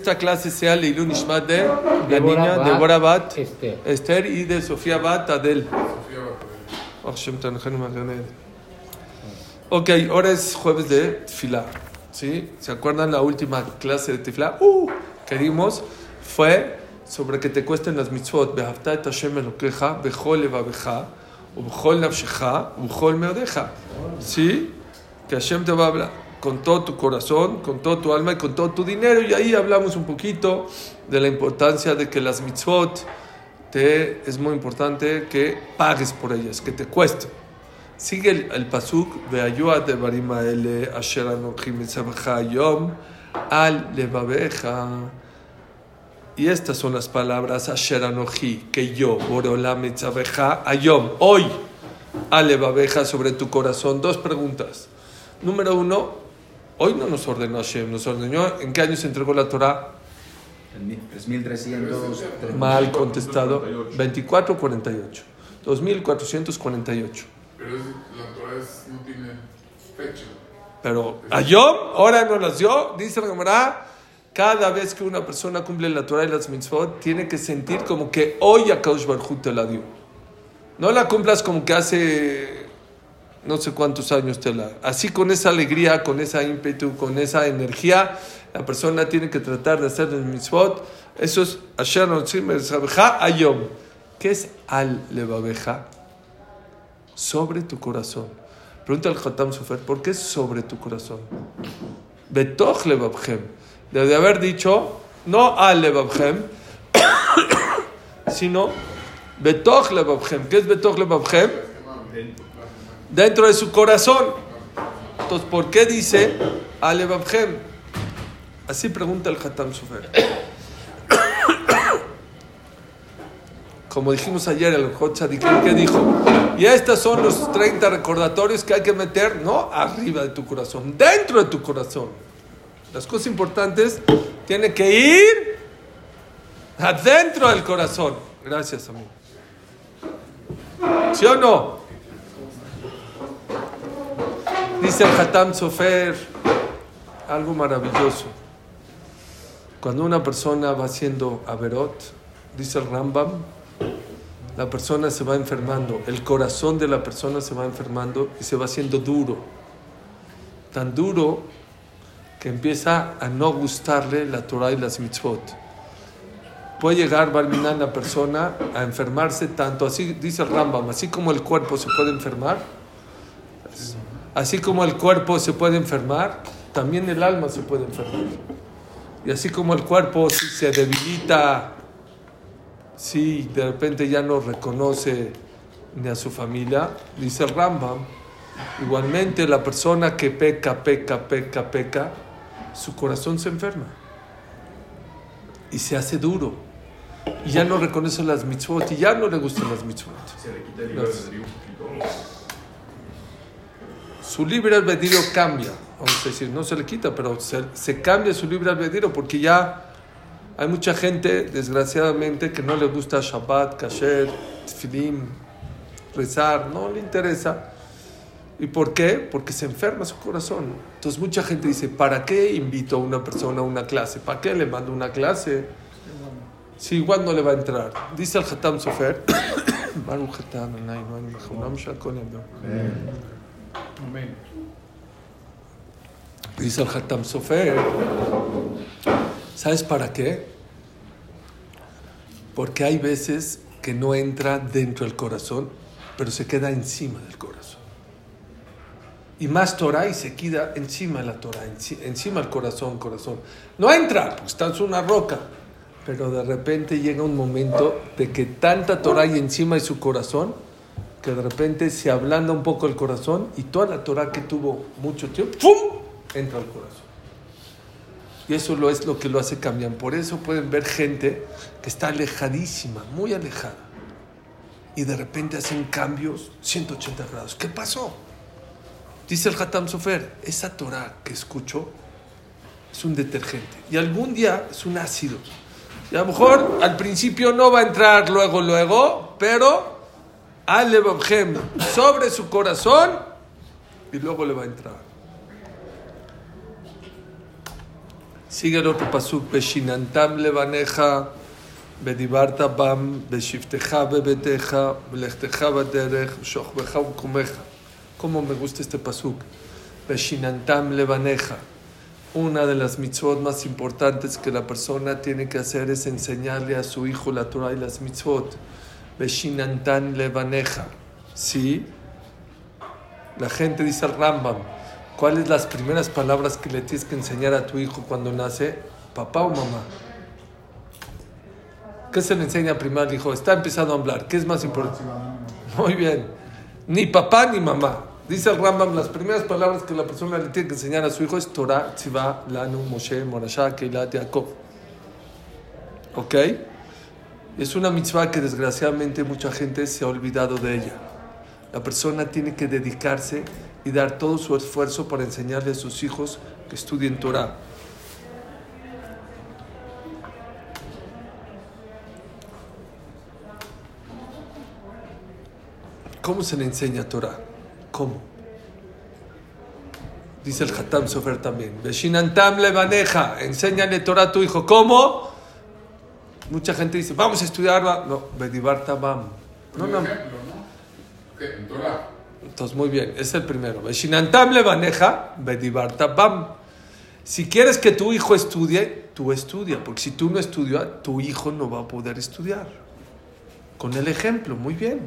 esta clase sea Leilu Nishmat de la niña Bat Deborah Bat Esther. Y de Sofía Bat Adel. Oh. Ok, ahora es jueves de Tfilá. ¿Sí? ¿Se acuerdan la última clase de Tfilá? Uh, que dimos fue sobre que te cuesten las mitzvot. Behavta et Hashem elokeja, bechol levabeja, ubechol nafsheja, ubechol meodeja. ¿Sí? Que Hashem te va a hablar con todo tu corazón, con todo tu alma y con todo tu dinero. Y ahí hablamos un poquito de la importancia de que las mitzvot te, es muy importante que pagues por ellas, que te cuesten. Sigue el, pasuk de ayuda de Barimaele Asher Anochim Etzabecha Yom al. Y estas son las palabras Asher Anochi, que yo, Boreolam Etzabecha Ayom, hoy, al Levabeja sobre tu corazón. Dos preguntas. Número uno, hoy no nos ordenó Hashem, nos ordenó en qué año se entregó la Torah. En mil- 3300. Mal contestado, 2448. 2448. Pero es- la Torah es- no tiene fecha. Pero Ayom, ahora no las dio, dice la Gemara, cada vez que una persona cumple la Torah y las mitzvot, tiene que sentir como que hoy a Kaush Barhu te la dio. No la cumplas como que hace no sé cuántos años te la... Así con esa alegría, con esa ímpetu, con esa energía, la persona tiene que tratar de hacer el mitzvot. Eso es Asher Ayom. ¿Qué es al levabeja? Sobre tu corazón. Pregunta al Khatam Sofer, ¿por qué es sobre tu corazón? Betoch levabchem. Debe haber dicho, no al levabchem, sino betoch levabchem. ¿Qué es betoch? Dentro de su corazón. Entonces, ¿por qué dice al levabchem? Así pregunta el Khatam Sofer. Como dijimos ayer, el Hot Tzadikim, ¿qué dijo? Y estos son los 30 recordatorios que hay que meter, no arriba de tu corazón, dentro de tu corazón. Las cosas importantes tienen que ir adentro del corazón. Gracias, amigo. ¿Sí o no? Dice el Hatam Sofer algo maravilloso. Cuando una persona va haciendo averot, dice el Rambam, la persona se va enfermando, el corazón de la persona se va enfermando y se va haciendo duro. Tan duro que empieza a no gustarle la Torah y las mitzvot. Puede llegar, Barminan, la persona a enfermarse tanto, así dice el Rambam, así como el cuerpo se puede enfermar, así como el cuerpo se puede enfermar, también el alma se puede enfermar. Y así como el cuerpo si se debilita, si de repente ya no reconoce ni a su familia, dice el Rambam, igualmente la persona que peca, peca, peca, peca, su corazón se enferma y se hace duro y ya no reconoce las mitzvot y ya no le gustan las mitzvot. Se le quita el libre albedrío un poquito. Su libre albedrío cambia, vamos a decir, no se le quita, pero se, cambia su libre albedrío porque ya hay mucha gente, desgraciadamente, que no le gusta Shabbat, Kasher, Tfilim, rezar, no le interesa. ¿Y por qué? Porque se enferma su corazón. Entonces mucha gente dice, ¿para qué invito a una persona a una clase? ¿Para qué le mando una clase? Si igual no le va a entrar. Dice el Hatam Sofer, Amén. Dice el Hatam Sofer, ¿sabes para qué? Porque hay veces que no entra dentro del corazón, pero se queda encima del corazón. Y más Torah y se queda encima de la Torah, enci- encima del corazón, corazón. No entra, pues está en una roca. Pero de repente llega un momento de que tanta Torah hay encima de su corazón, que de repente se ablanda un poco el corazón y toda la Torah que tuvo mucho tiempo, ¡pum! entra al corazón. Y eso lo es lo que lo hace cambiar. Por eso pueden ver gente que está alejadísima, muy alejada. Y de repente hacen cambios 180 grados. ¿Qué pasó? Dice el Hatam Sofer, esa Torah que escucho es un detergente. Y algún día es un ácido. Y a lo mejor al principio no va a entrar luego, luego, pero al Levavhem sobre su corazón y luego le va a entrar. Sigue el otro pasuk. Beshinantam levaneja, bedibarta bam, beshifteja bebeteja, belechteja baderech, shochbeja ukumeja. ¿Cómo me gusta este pasuk? Beshinantam levaneja. Una de las mitzvot más importantes que la persona tiene que hacer es enseñarle a su hijo la Torah y las mitzvot. Beshinantan levaneja. Sí. La gente dice al Rambam, ¿cuáles las primeras palabras que le tienes que enseñar a tu hijo cuando nace? ¿Papá o mamá? ¿Qué se le enseña primero al hijo? Está empezando a hablar. ¿Qué es más importante? Muy bien. Ni papá ni mamá. Dice el Rambam, las primeras palabras que la persona le tiene que enseñar a su hijo es Torah, Tzivah, Lanu, Moshe, Morashah, Keilat, Yaakov. ¿Ok? Es una mitzvah que desgraciadamente mucha gente se ha olvidado de ella. La persona tiene que dedicarse y dar todo su esfuerzo para enseñarle a sus hijos que estudien Torah. ¿Cómo se le enseña Torah? ¿Cómo? Dice el Hatam Sofer también. Beshinantam levaneja. Enséñale Torah a tu hijo. ¿Cómo? Mucha gente dice, vamos a estudiarla. No, Bedibar Tabam. No, no. ejemplo, ¿no? En Torah. Entonces, muy bien, es el primero. Beshinantam levaneja, Bedibar Tabam. Si quieres que tu hijo estudie, tú estudia. Porque si tú no estudias, tu hijo no va a poder estudiar. Con el ejemplo, muy bien.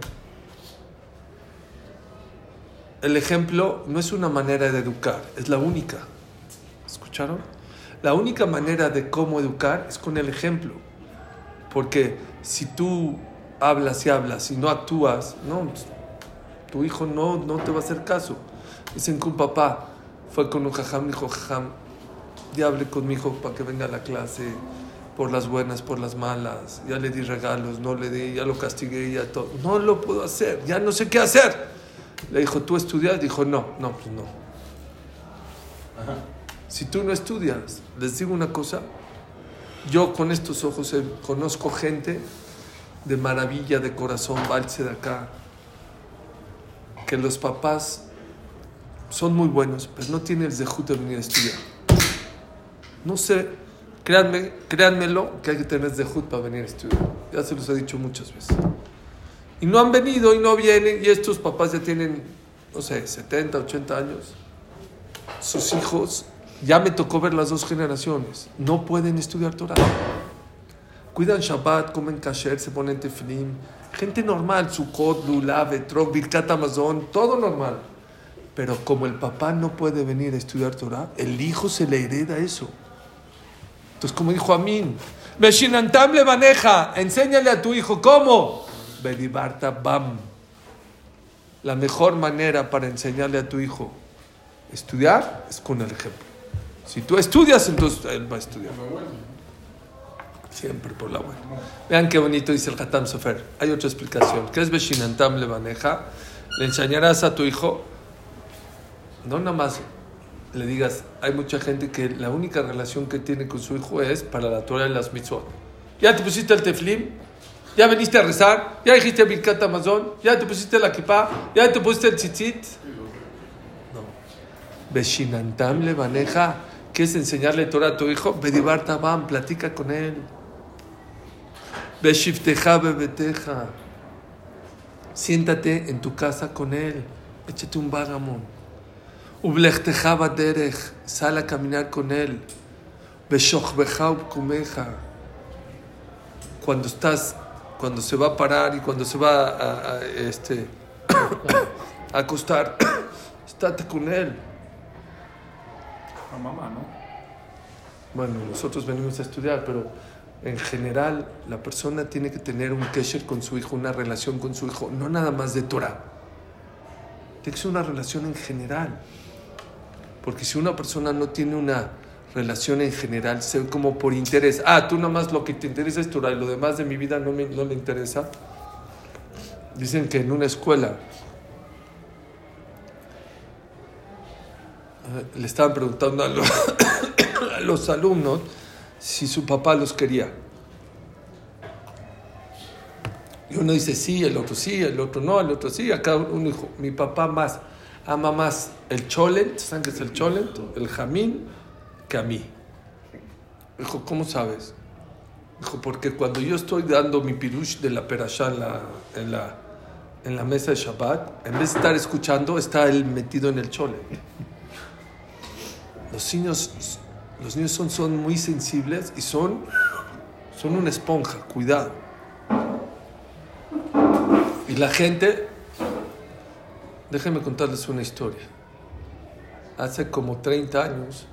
El ejemplo no es una manera de educar, es la única. ¿Escucharon? La única manera de cómo educar es con el ejemplo. Porque si tú hablas y hablas y no actúas, no, tu hijo no, no te va a hacer caso. Dicen que un papá fue con un jajam dijo, jajam, ya hablé con mi hijo para que venga a la clase, por las buenas, por las malas, ya le di regalos, no le di, ya lo castigué, ya todo. No lo puedo hacer, ya no sé qué hacer. Le dijo, ¿tú estudias? Dijo, no, no, pues no. Si tú no estudias, les digo una cosa, yo con estos ojos eh, conozco gente de maravilla, de corazón, valse de acá, que los papás son muy buenos, pero no tienen el zehut de venir a estudiar. No sé, créanme, créanmelo, que hay que tener zehut para venir a estudiar. Ya se los he dicho muchas veces. Y no han venido y no vienen, y estos papás ya tienen, no sé, 70, 80 años. Sus hijos, ya me tocó ver las dos generaciones, no pueden estudiar Torah. Cuidan Shabbat, comen kasher, se ponen tefilim. Gente normal, Sukkot, Lulav, Etrog, Birkat Amazon, todo normal. Pero como el papá no puede venir a estudiar Torah, el hijo se le hereda eso. Entonces, como dijo Amin, Meshinantam le maneja, enséñale a tu hijo cómo. Bedibarta Bam. La mejor manera para enseñarle a tu hijo estudiar es con el ejemplo. Si tú estudias, entonces él va a estudiar. Siempre por la buena. Vean qué bonito dice el Hatam Sofer. Hay otra explicación. ¿Qué es Beshinantam le maneja? Le enseñarás a tu hijo, no nada más le digas, hay mucha gente que la única relación que tiene con su hijo es para la Torah y las mitzvot. ¿Ya te pusiste el teflim? ¿Ya viniste a rezar? ¿Ya dijiste Birkat Amazon? ¿Ya te pusiste la kippah? ¿Ya te pusiste el tzitzit? No. Beshinantam le maneja. ¿Quieres enseñarle Torah a tu hijo? Bedibar Tabam, platica con él. Beshifteja bebeteja. Siéntate en tu casa con él. Échate un vagamon. Ublechteja baderech. Sal a caminar con él. Beshochbeja ubkumeja. Cuando estás, cuando se va a parar y cuando se va a- este, a acostar, estate con él. Mamá, ¿no? Bueno, nosotros venimos a estudiar, pero en general la persona tiene que tener un kesher con su hijo, una relación con su hijo, no nada más de Torah. Tiene que ser una relación en general. Porque si una persona no tiene una relación en general, se ve como por interés, ah, tú nada más lo que te interesa es Torah y lo demás de mi vida no, me, no le interesa. Dicen que en una escuela le estaban preguntando a los, alumnos si su papá los quería. Y uno dice sí, el otro sí, el otro no, el otro sí. Acá uno dijo, mi papá más ama más el cholet, ¿saben qué es el cholet? El jamín, que a mí. Dijo, ¿cómo sabes? Dijo, porque cuando yo estoy dando mi pirush de la perashá en la, en la, en la mesa de Shabbat, en vez de estar escuchando, está él metido en el chole. Los niños, los niños son, son muy sensibles y son, son una esponja, cuidado. Y la gente, déjenme contarles una historia. Hace como 30 años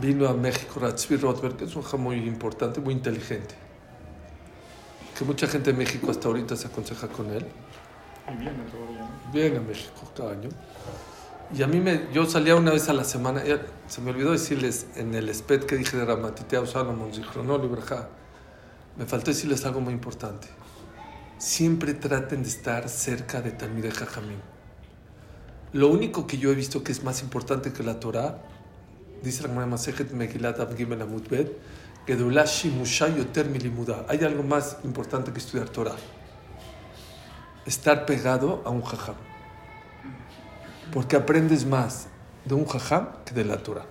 vino a México Ratzvi Rothberg, que es un jam muy importante, muy inteligente. Que mucha gente de México hasta ahorita se aconseja con él. Y viene todavía. Viene a México cada año. Y a mí me, yo salía una vez a la semana, ya se me olvidó decirles en el SPED que dije de Ramatitea Salomón, Zichronol y me faltó decirles algo muy importante. Siempre traten de estar cerca de Talmideh Jajamim. Lo único que yo he visto que es más importante que la Torah, dice la Gemara Masejet Megilat Av Gimel Amud Bet, que Yoter Milimuda. Hay algo más importante que estudiar Torah. Estar pegado a un jajam. Porque aprendes más de un jajam que de la Torah.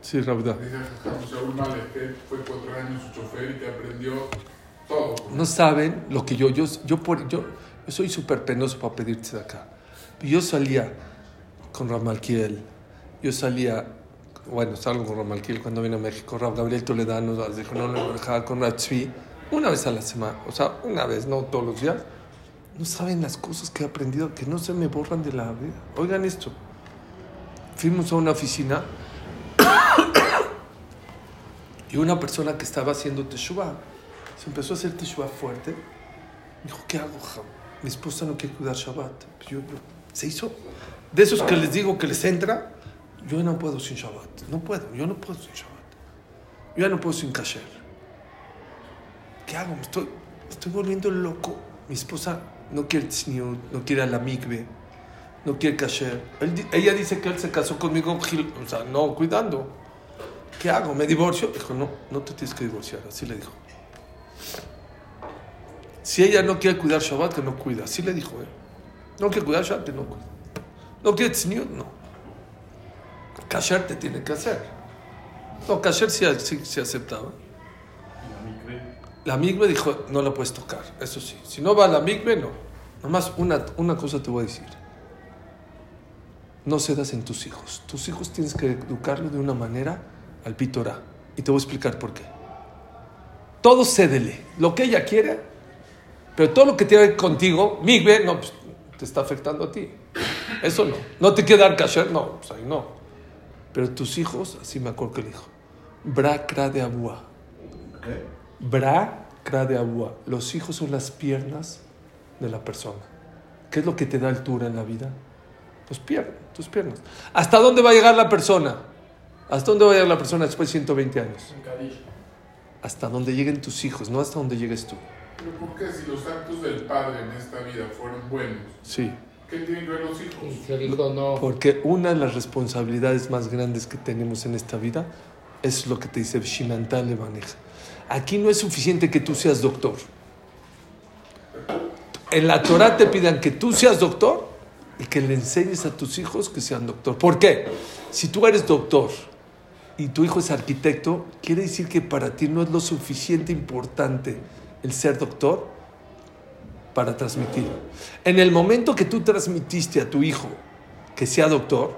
Sí, Rabda. No saben lo que yo, yo, yo, yo, yo soy súper penoso para pedirte de acá. Yo salía con Ramalquiel, yo salía, bueno, salgo con Ramalquiel cuando vine a México, Rab Gabriel Toledano, dijo, no, no, no, con Ratzvi, una vez a la semana, o sea, una vez, no todos los días. No saben las cosas que he aprendido que no se me borran de la vida. Oigan esto. Fuimos a una oficina y una persona que estaba haciendo teshuva se empezó a hacer teshuva fuerte. Dijo, ¿qué hago, Jam? Mi esposa no quiere cuidar Shabbat. Yo, se hizo. De esos que les digo que les entra, yo no puedo sin Shabbat. No puedo, yo no puedo sin Shabbat. Yo ya no puedo sin kasher. ¿Qué hago? Me estoy, estoy volviendo loco. Mi esposa no quiere tzniut, no quiere la mikve, no quiere kasher. Él ella dice que él se casó conmigo, o sea, no cuidando. ¿Qué hago? ¿Me divorcio? Dijo, no, no te tienes que divorciar. Así le dijo. Si ella no quiere cuidar Shabbat, que no cuida. Así le dijo, ¿eh? No quiere cuidar Shabbat, que no cuida. No quiere tzniut, no. Kasher te tiene que hacer. No, kasher sí, sí, sí aceptaba. La migbe dijo, no la puedes tocar, eso sí. Si no va a la migbe, no. Nomás una, una cosa te voy a decir. No cedas en tus hijos. Tus hijos tienes que educarlos de una manera al pitorá. Y te voy a explicar por qué. Todo cédele. Lo que ella quiere, pero todo lo que tiene contigo, migbe, no, pues, te está afectando a ti. Eso no. No te quiere dar kasher, no, pues ahí no. Pero tus hijos, así me acuerdo que le dijo, bra kra de abúa. ¿Qué? Bra, kra de agua. Los hijos son las piernas de la persona. ¿Qué es lo que te da altura en la vida? Tus piernas, tus piernas. ¿Hasta dónde va a llegar la persona? ¿Hasta dónde va a llegar la persona después de 120 años? Hasta donde lleguen tus hijos, no hasta donde llegues tú. Pero ¿por qué si los actos del padre en esta vida fueron buenos? Sí. ¿Qué tienen que ver los hijos? Y si el hijo no. Porque una de las responsabilidades más grandes que tenemos en esta vida es lo que te dice Shimantal maneja. Aquí no es suficiente que tú seas doctor. En la Torah te pidan que tú seas doctor y que le enseñes a tus hijos que sean doctor. ¿Por qué? Si tú eres doctor y tu hijo es arquitecto, quiere decir que para ti no es lo suficiente importante el ser doctor para transmitirlo. En el momento que tú transmitiste a tu hijo que sea doctor,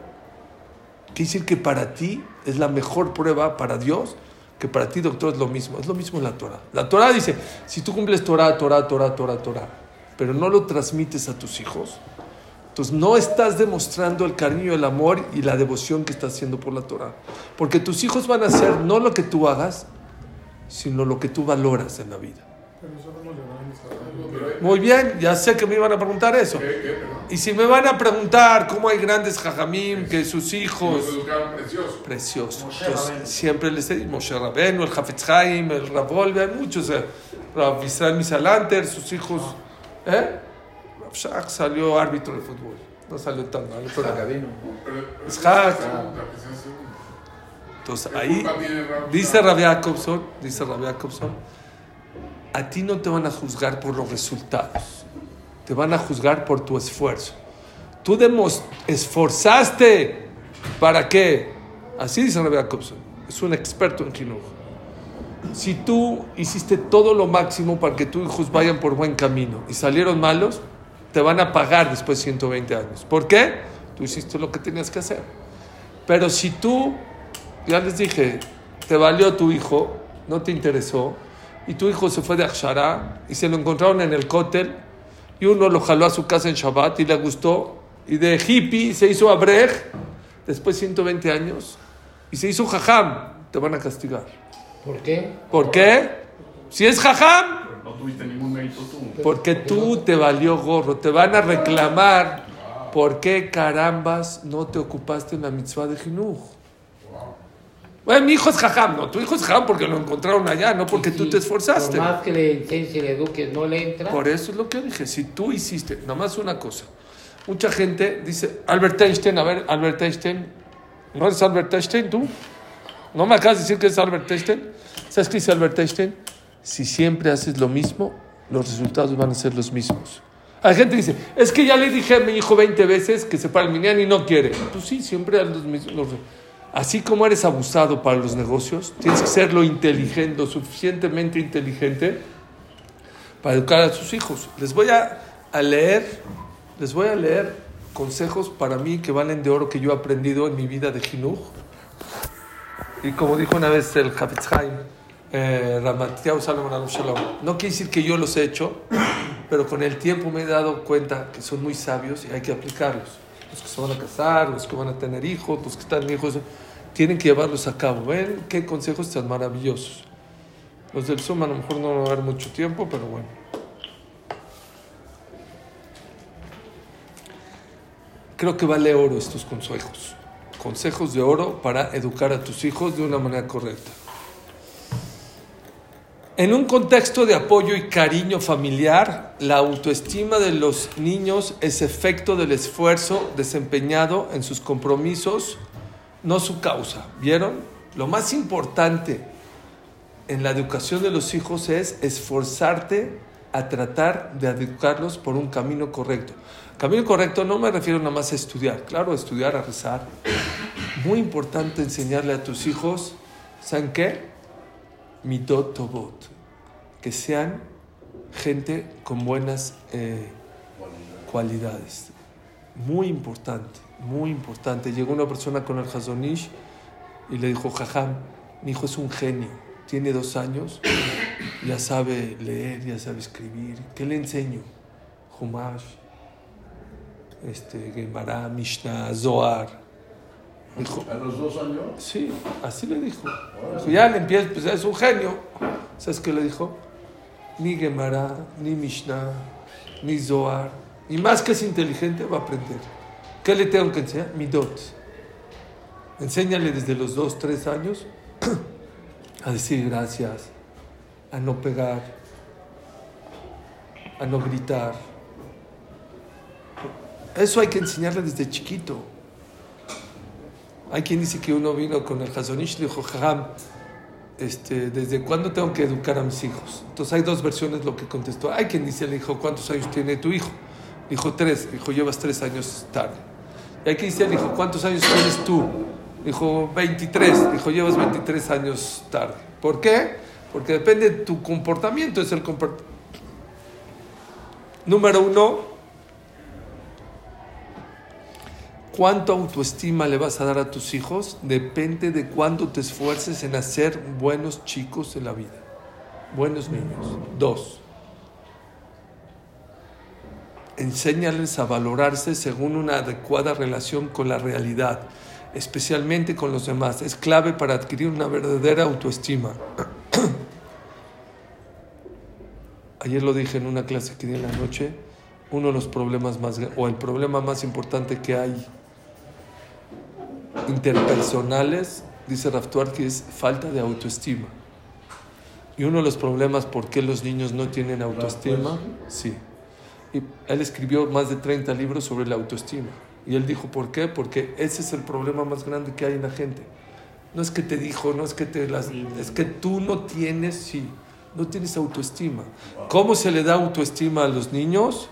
quiere decir que para ti es la mejor prueba para Dios, que para ti doctor es lo mismo, es lo mismo en la Torah. La Torah dice, si tú cumples Torah, Torah, Torah, Torah, Torah, pero no lo transmites a tus hijos, entonces no estás demostrando el cariño, el amor y la devoción que estás haciendo por la Torah. Porque tus hijos van a hacer no lo que tú hagas, sino lo que tú valoras en la vida. Muy bien, ya sé que me iban a preguntar eso. Y si me van a preguntar cómo hay grandes jajamim, que sus hijos... Preciosos. Precioso. Moshe Entonces, siempre les digo, Moshe Rabenu, el Hafetz Haim, el Ravolve, hay muchos, eh, Rav Israel Misalanter, sus hijos. ¿Eh? Rav Shach salió árbitro de fútbol. No salió tan mal, pero... Es. Entonces ¿Qué ahí Rav dice? Rav Jacobson, dice Rav Jacobson, a ti no te van a juzgar por los resultados, te van a juzgar por tu esfuerzo. Tú esforzaste. ¿Para qué? Así dice Rabbi Jacobson. Es un experto en Jinuj. Si tú hiciste todo lo máximo para que tus hijos vayan por buen camino y salieron malos, te van a pagar después de 120 años. ¿Por qué? Tú hiciste lo que tenías que hacer. Pero si tú, ya les dije, te valió tu hijo, no te interesó, y tu hijo se fue de Akshara y se lo encontraron en el cótel, y uno lo jaló a su casa en Shabbat y le gustó, y de hippie se hizo abrej, después de 120 años, y se hizo jajam, te van a castigar. ¿Por qué? ¿Por qué? Si es jajam, No tuviste ningún mérito tú. porque tú te valió gorro, te van a reclamar por qué carambas no te ocupaste en la mitzvah de Jinuj. Bueno, mi hijo es jajam, no, tu hijo es jajam porque lo encontraron allá, no porque tú te esforzaste. Por más que le enseñes y le eduques, no le entra. Por eso es lo que dije, si tú hiciste, nada más una cosa. Mucha gente dice, Albert Einstein, a ver, Albert Einstein, ¿no eres Albert Einstein tú? ¿No me acabas de decir que es Albert Einstein? ¿Sabes qué dice Albert Einstein? Si siempre haces lo mismo, los resultados van a ser los mismos. Hay gente que dice, es que ya le dije a mi hijo 20 veces que se para el minián y no quiere. Pues sí, siempre los mismos. los- Así como eres abusado para los negocios, tienes que ser lo inteligente, suficientemente inteligente para educar a sus hijos. Les voy a, leer, les voy a leer consejos para mí que valen de oro que yo he aprendido en mi vida de Jinuj. Y como dijo una vez el Hafetz Haim, eh, no quiere decir que yo los he hecho, pero con el tiempo me he dado cuenta que son muy sabios y hay que aplicarlos. Los que se van a casar, los que van a tener hijos, los que están hijos, tienen que llevarlos a cabo. ¿Ven qué consejos tan maravillosos? Los del Zoom a lo mejor no van a dar mucho tiempo, pero bueno. Creo que vale oro estos consejos. Consejos de oro para educar a tus hijos de una manera correcta. En un contexto de apoyo y cariño familiar, la autoestima de los niños es efecto del esfuerzo desempeñado en sus compromisos, no su causa. ¿Vieron? Lo más importante en la educación de los hijos es esforzarte a tratar de educarlos por un camino correcto. Camino correcto no me refiero nada más a estudiar, claro, a estudiar, a rezar. Muy importante enseñarle a tus hijos, ¿saben qué? Midot Tobot, que sean gente con buenas eh, cualidades. Muy importante, muy importante. Llegó una persona con el Hazonish y le dijo, Jajam, mi hijo es un genio, tiene dos años, ya sabe leer, ya sabe escribir. ¿Qué le enseño? Humash, este, Gemara, Mishnah, Zohar. Dijo, ¿A los dos años? Sí, así le dijo. Dijo, ya le empieza, pues es un genio. ¿Sabes qué le dijo? Ni Gemara, ni Mishnah, ni Zohar. Y más que es inteligente, va a aprender. ¿Qué le tengo que enseñar? Midot. Enséñale desde los dos, tres años a decir gracias, a no pegar, a no gritar. Eso hay que enseñarle desde chiquito. Hay quien dice que uno vino con el Hazonish y le dijo, Jajam, este, ¿desde cuándo tengo que educar a mis hijos? Entonces hay dos versiones lo que contestó. Hay quien dice, le dijo, ¿cuántos años tiene tu hijo? Dijo, tres. Dijo, llevas tres años tarde. Y hay quien dice, le dijo, ¿cuántos años tienes tú? Dijo, 23. Dijo, llevas 23 años tarde. ¿Por qué? Porque depende de tu comportamiento, es el comportamiento. Número uno, cuánto autoestima le vas a dar a tus hijos depende de cuánto te esfuerces en hacer buenos chicos en la vida, buenos niños. Dos, enséñales a valorarse según una adecuada relación con la realidad, especialmente con los demás. Es clave para adquirir una verdadera autoestima. Ayer lo dije en una clase que di en la noche, uno de los problemas más, o el problema más importante que hay interpersonales, dice Raftuar, que es falta de autoestima. Y uno de los problemas por qué los niños no tienen autoestima, sí. Y él escribió más de 30 libros sobre la autoestima. Y él dijo, ¿por qué? Porque ese es el problema más grande que hay en la gente. No es que te dijo, no es que te las... Es que tú no tienes, sí, no tienes autoestima. ¿Cómo se le da autoestima a los niños?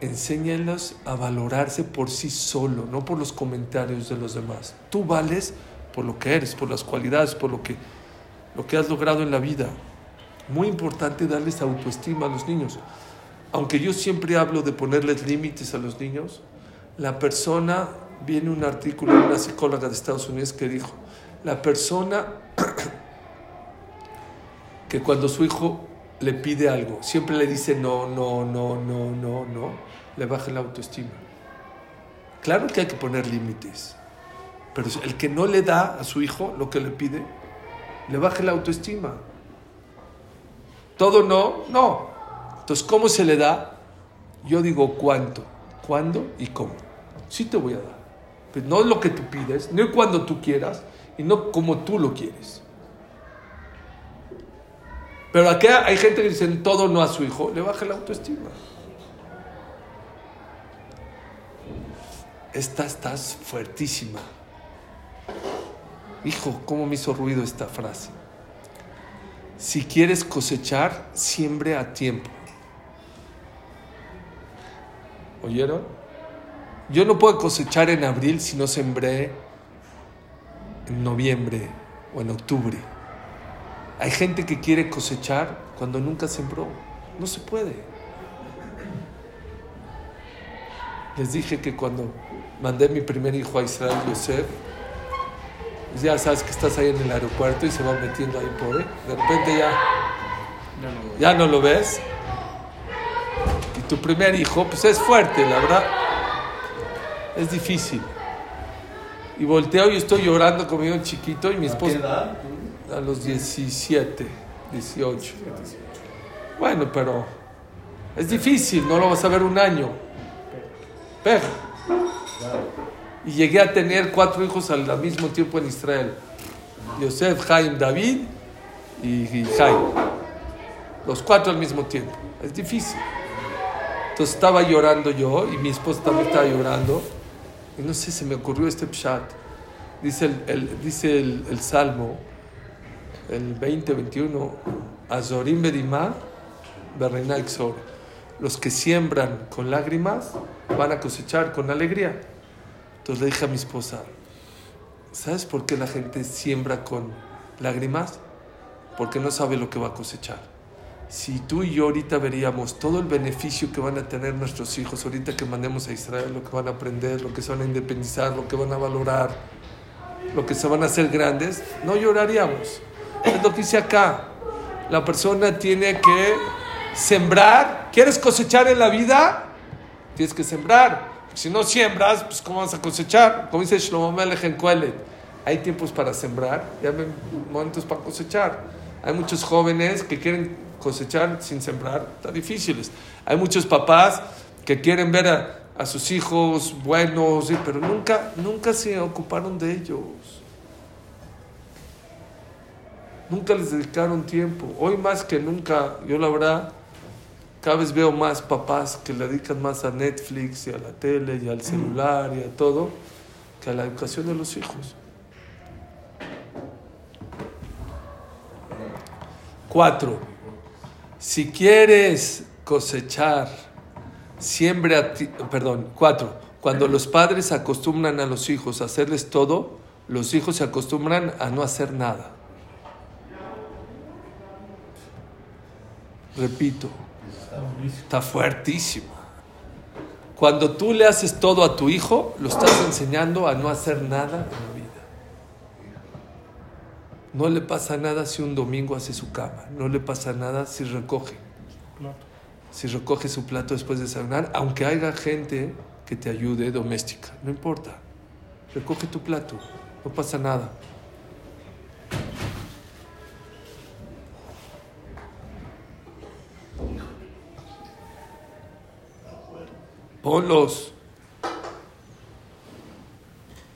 Enséñalos a valorarse por sí solo, no por los comentarios de los demás. Tú vales por lo que eres, por las cualidades, por lo que, lo que has logrado en la vida. Muy importante darles autoestima a los niños. Aunque yo siempre hablo de ponerles límites a los niños, la persona, viene un artículo de una psicóloga de Estados Unidos que dijo, la persona que cuando su hijo le pide algo, siempre le dice no, no, no, no, no, no, le baja la autoestima. Claro que hay que poner límites, pero el que no le da a su hijo lo que le pide, le baja la autoestima. Todo no, no. Entonces, ¿cómo se le da? Yo digo cuánto, cuándo y cómo. Sí te voy a dar. Pero no lo que tú pides, no cuando tú quieras y no como tú lo quieres. Pero aquí hay gente que dice todo no a su hijo, le baja la autoestima. Esta estás fuertísima. Hijo, ¿cómo me hizo ruido esta frase? Si quieres cosechar, siembre a tiempo. ¿Oyeron? Yo no puedo cosechar en abril si no sembré en noviembre o en octubre. Hay gente que quiere cosechar cuando nunca sembró. No se puede. Les dije que cuando mandé mi primer hijo a Israel, Yosef, pues ya sabes que estás ahí en el aeropuerto y se va metiendo ahí por ahí. De repente ya, ya no lo ves. Y tu primer hijo, pues es fuerte, la verdad. Es difícil. Y volteo y estoy llorando con mi hijo chiquito y mi esposa a los 17, 18. Bueno, pero es difícil, no lo vas a ver un año. Pero. Y llegué a tener cuatro hijos al mismo tiempo en Israel. Yosef, Jaim, David y, Jaim. Los cuatro al mismo tiempo. Es difícil. Entonces estaba llorando yo y mi esposa también estaba llorando. Y no sé, se me ocurrió este pshat. Dice el, dice el, el Salmo el 2021, Azorim Bedimá, Berreina Exor. Los que siembran con lágrimas van a cosechar con alegría. Entonces le dije a mi esposa, ¿sabes por qué la gente siembra con lágrimas? Porque no sabe lo que va a cosechar. Si tú y yo ahorita veríamos todo el beneficio que van a tener nuestros hijos ahorita que mandemos a Israel, lo que van a aprender, lo que se van a independizar, lo que van a valorar, lo que se van a hacer grandes, no lloraríamos. Es lo que dice acá. La persona tiene que sembrar. ¿Quieres cosechar en la vida? Tienes que sembrar. Si no siembras, pues ¿cómo vas a cosechar? Como dice Shlomo Melech en hay tiempos para sembrar y hay momentos para cosechar. Hay muchos jóvenes que quieren cosechar sin sembrar, está difíciles. Hay muchos papás que quieren ver a, a sus hijos buenos, pero nunca, nunca se ocuparon de ellos. Nunca les dedicaron tiempo. Hoy más que nunca, yo la verdad, cada vez veo más papás que le dedican más a Netflix y a la tele y al celular y a todo que a la educación de los hijos. Cuatro, si quieres cosechar, siempre a ti, perdón, cuatro, cuando los padres acostumbran a los hijos a hacerles todo, los hijos se acostumbran a no hacer nada. Repito, está fuertísima. Cuando tú le haces todo a tu hijo, lo estás enseñando a no hacer nada en la vida. No le pasa nada si un domingo hace su cama. No le pasa nada si recoge. Si recoge su plato después de desayunar, aunque haya gente que te ayude doméstica. No importa. Recoge tu plato. No pasa nada. Ponlos.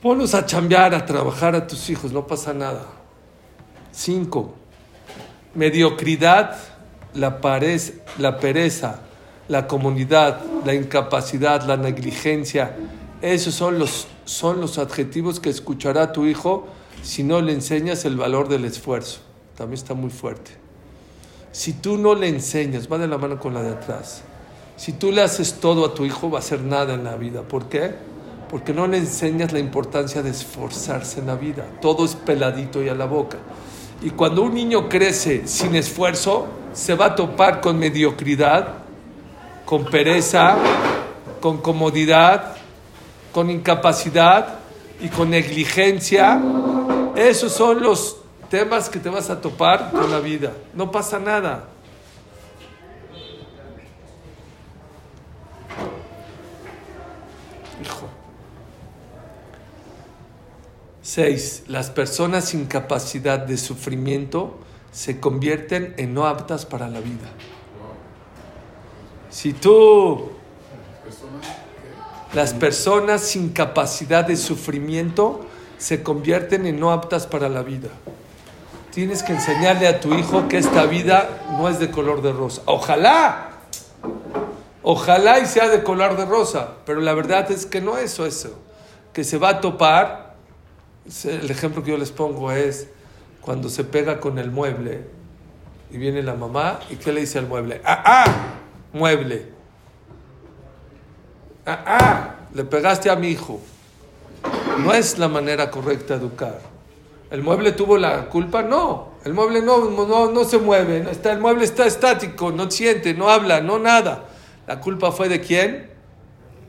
Ponlos a chambear, a trabajar a tus hijos, no pasa nada. Cinco. Mediocridad, la, la pereza, la comunidad, la incapacidad, la negligencia. Esos son los, son los adjetivos que escuchará tu hijo si no le enseñas el valor del esfuerzo. También está muy fuerte. Si tú no le enseñas, va de la mano con la de atrás Si tú le haces todo a tu hijo, va a hacer nada en la vida. ¿Por qué? Porque no le enseñas la importancia de esforzarse en la vida. Todo es peladito y a la boca. Y cuando un niño crece sin esfuerzo, se va a topar con mediocridad, con pereza, con comodidad, con incapacidad y con negligencia. Esos son los temas que te vas a topar con la vida. No pasa nada. 6. Las personas sin capacidad de sufrimiento se convierten en no aptas para la vida. Si tú... Las personas sin capacidad de sufrimiento se convierten en no aptas para la vida. Tienes que enseñarle a tu hijo que esta vida no es de color de rosa. Ojalá, ojalá y sea de color de rosa, pero la verdad es que no es eso, que se va a topar el ejemplo que yo les pongo es cuando se pega con el mueble y viene la mamá y ¿qué le dice al mueble? ¡Ah, ah! Mueble. ¡Ah, ah! Le pegaste a mi hijo. No es la manera correcta de educar. ¿El mueble tuvo la culpa? No. El mueble no, no, no se mueve. Está, el mueble está estático, no siente, no habla, no nada. ¿La culpa fue de quién?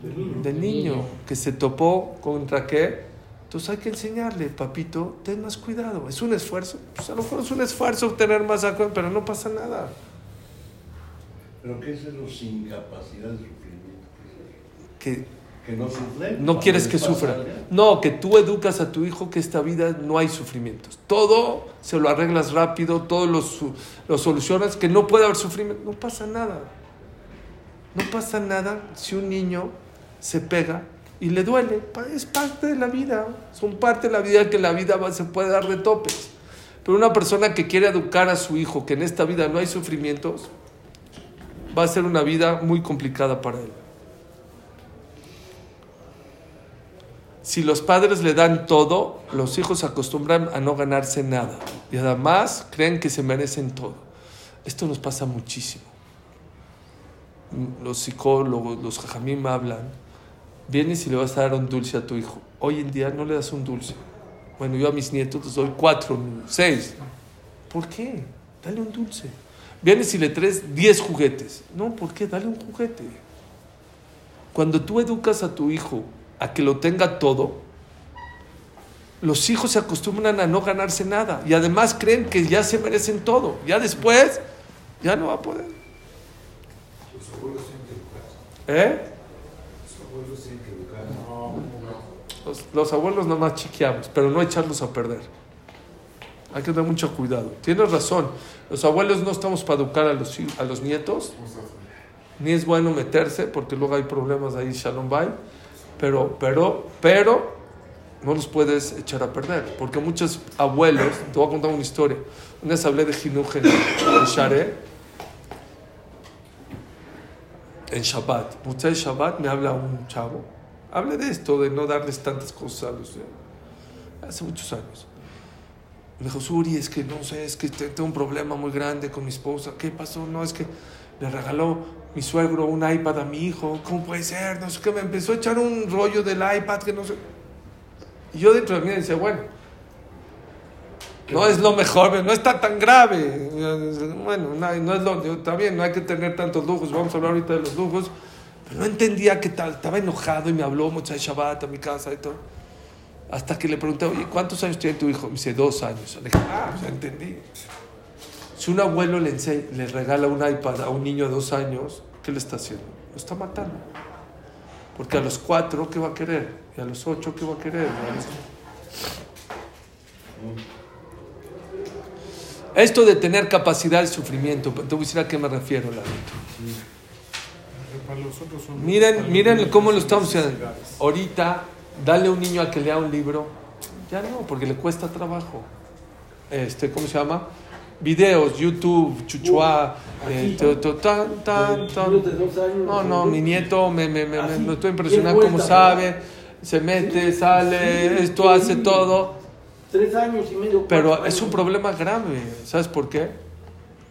Del niño, que se topó contra qué? Entonces hay que enseñarle, papito, ten más cuidado. ¿Es un esfuerzo? Pues a lo mejor es un esfuerzo obtener más acuerdo, pero no pasa nada. ¿Pero qué es eso sin capacidad de sufrimiento? Que ¿Que no sufre? no quieres que sufra. No, que tú educas a tu hijo que esta vida no hay sufrimientos. Todo se lo arreglas rápido, todo lo, lo solucionas, que no puede haber sufrimiento. No pasa nada. No pasa nada si un niño se pega y le duele. Es parte de la vida. Son parte de la vida que la vida se puede dar de topes. Pero una persona que quiere educar a su hijo que en esta vida no hay sufrimientos, va a ser una vida muy complicada para él. Si los padres le dan todo, los hijos acostumbran a no ganarse nada. Y además creen que se merecen todo. Esto nos pasa muchísimo. Los psicólogos, los jajamim hablan. Vienes y le vas a dar un dulce a tu hijo. Hoy en día no le das un dulce. Bueno, yo a mis nietos les doy cuatro, seis. ¿Por qué? Dale un dulce. Vienes y le traes diez juguetes. No, ¿por qué? Dale un juguete. Cuando tú educas a tu hijo a que lo tenga todo, los hijos se acostumbran a no ganarse nada y además creen que ya se merecen todo. Ya después, ya no va a poder. ¿Eh? Los, los abuelos nomás chiqueamos, pero no echarlos a perder. Hay que tener mucho cuidado. Tienes razón. Los abuelos no estamos para educar a los, a los nietos. Ni es bueno meterse porque luego hay problemas ahí, Shalom Bay. Pero, pero, pero, no los puedes echar a perder. Porque muchos abuelos, te voy a contar una historia. Una vez hablé de Jinuj en, en Share, en Shabbat. Muchas Shabbat me habla un chavo. Hablé de esto, de no darles tantas cosas a los. Hace muchos años. Me dijo, Suri, es que no sé, es que te- tengo un problema muy grande con mi esposa. ¿Qué pasó? No, es que le regaló mi suegro un iPad a mi hijo. ¿Cómo puede ser? No sé qué. Me empezó a echar un rollo del iPad que no sé. Y yo dentro de mí decía, bueno, no es lo mejor, no está tan grave. Bueno, no, no es lo, está bien, no hay que tener tantos lujos. Vamos a hablar ahorita de los lujos. No entendía qué tal. Estaba enojado y me habló Motzai Shabbat a mi casa y todo. Hasta que le pregunté, oye, ¿cuántos años tiene tu hijo? Me dice, dos años. Le dije, ah, pues entendí. Si un abuelo le, le regala un iPad a un niño de dos años, ¿qué le está haciendo? Lo está matando. Porque a los cuatro, ¿qué va a querer? Y a los ocho, ¿qué va a querer? Esto de tener capacidad de sufrimiento, te voy a decir a qué me refiero, Lalito. Para los otros son- Miren, para miren cómo lo estamos haciendo. Ahorita, dale a un niño a que lea un libro. Ya no, porque le cuesta trabajo. Este, ¿cómo se llama? Videos, YouTube, chuchua, eh, to- to- tan, tan, tan. No, no, mi nieto me, me, me, me- me estoy impresionado cómo sabe, se mete, sale, esto hace todo. Tres años y medio. Pero es un problema grave, ¿sabes por qué?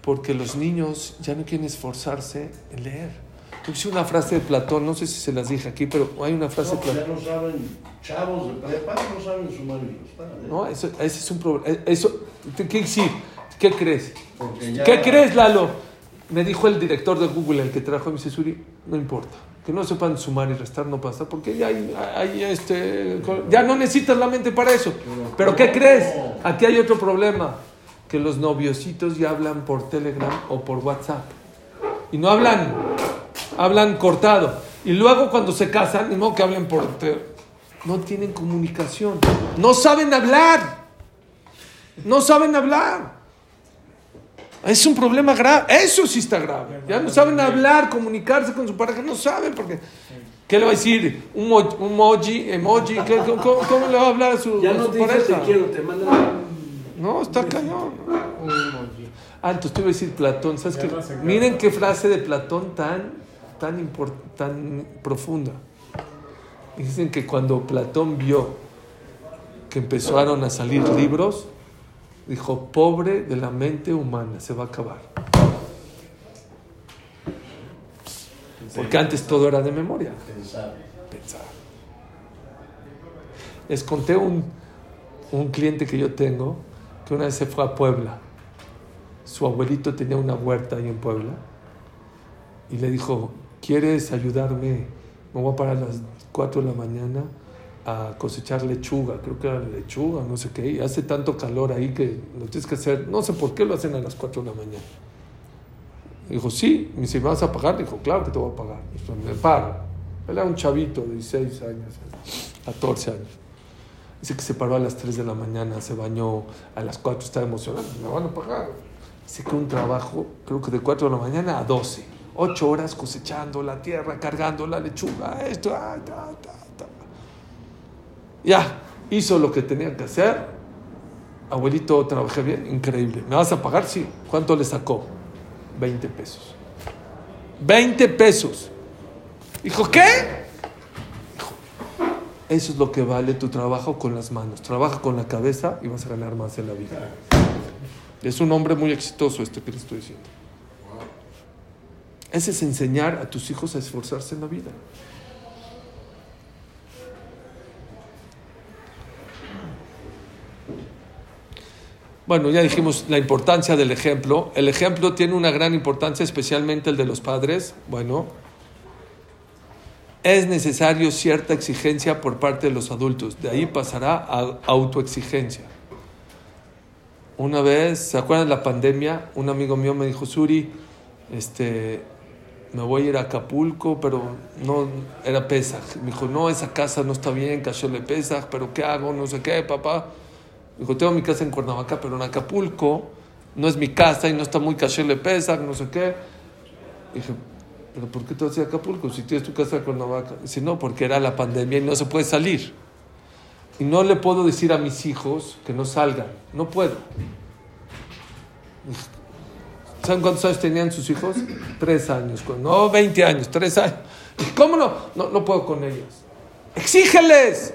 Porque los niños ya no quieren esforzarse en leer. Es una frase de Platón, no sé si se las dije aquí, pero hay una frase No, de pues Platón. ya no saben, chavos de prepa no saben sumar y restar. ¿eh? No, eso, ese es un problema. Eso, ¿qué decir? ¿Qué crees? ¿Qué crees, Lalo? Me dijo el director de Google, el que trajo a mi Suri, no importa. Que no sepan sumar y restar no pasa, porque ya hay, hay, este, ya no necesitas la mente para eso. Pero ¿qué crees? Aquí hay otro problema, que los noviositos ya hablan por Telegram o por WhatsApp. Y no hablan, hablan cortado. Y luego cuando se casan, ni modo que hablen por... te- No tienen comunicación. No saben hablar. No saben hablar. Es un problema grave. Eso sí está grave. Ya no saben hablar, comunicarse con su pareja. No saben porque... ¿Qué le va a decir? ¿Un, mo- un emoji? emoji ¿Qué- cómo, cómo- le va a hablar a su, Ya a no te dice pareja? te quiero, te mandan. No, está cañón. Un emoji. Ah, entonces te iba a decir Platón. ¿Sabes qué? Miren qué frase de Platón tan, tan, tan profunda. Dicen que cuando Platón vio que empezaron a salir libros, dijo, pobre de la mente humana, se va a acabar. Porque antes todo era de memoria. Pensar. pensar. Les conté un, un cliente que yo tengo que una vez se fue a Puebla. Su abuelito tenía una huerta ahí en Puebla y le dijo, ¿quieres ayudarme? Me voy a parar a las 4 de la mañana a cosechar lechuga, creo que era lechuga, no sé qué, y hace tanto calor ahí que lo tienes que hacer, no sé por qué lo hacen a las 4 de la mañana. Dijo, sí, me dice, ¿me vas a pagar? Dijo, claro que te voy a pagar. Dijo, me pago. Él era un chavito de 16 años, 14 años. Dice que se paró a las 3 de la mañana, se bañó, a las 4 estaba emocionado, me van a pagar. Dice que un trabajo, creo que de 4 de la mañana a 12. 8 horas cosechando la tierra, cargando la lechuga, esto, ah, ta, ta, ta. Ya, hizo lo que tenía que hacer. Abuelito, trabajé bien, increíble. ¿Me vas a pagar? Sí. ¿Cuánto le sacó? 20 pesos. 20 pesos. Dijo, ¿qué? Dijo, eso es lo que vale tu trabajo con las manos. Trabaja con la cabeza y vas a ganar más en la vida. Es un hombre muy exitoso este que le estoy diciendo. Ese es enseñar a tus hijos a esforzarse en la vida. Bueno, ya dijimos la importancia del ejemplo. El ejemplo tiene una gran importancia, especialmente el de los padres. Bueno, es necesario cierta exigencia por parte de los adultos. De ahí pasará a autoexigencia. Una vez, ¿se acuerdan de la pandemia? Un amigo mío me dijo, Suri, este, me voy a ir a Acapulco, pero no, era Pesaj. Me dijo, no, esa casa no está bien, cayó le Pesaj, pero ¿qué hago? No sé qué, papá. Dijo, tengo mi casa en Cuernavaca, pero en Acapulco no es mi casa y no está muy caché le Pesaj, no sé qué. Dije, ¿pero por qué te vas a Acapulco si tienes tu casa en Cuernavaca? Dice, no, porque era la pandemia y no se puede salir. Y no le puedo decir a mis hijos que no salgan. No puedo. ¿Saben cuántos años tenían sus hijos? Tres años. No, 20 años, tres años. ¿Cómo no? No, no puedo con ellos. Exígeles.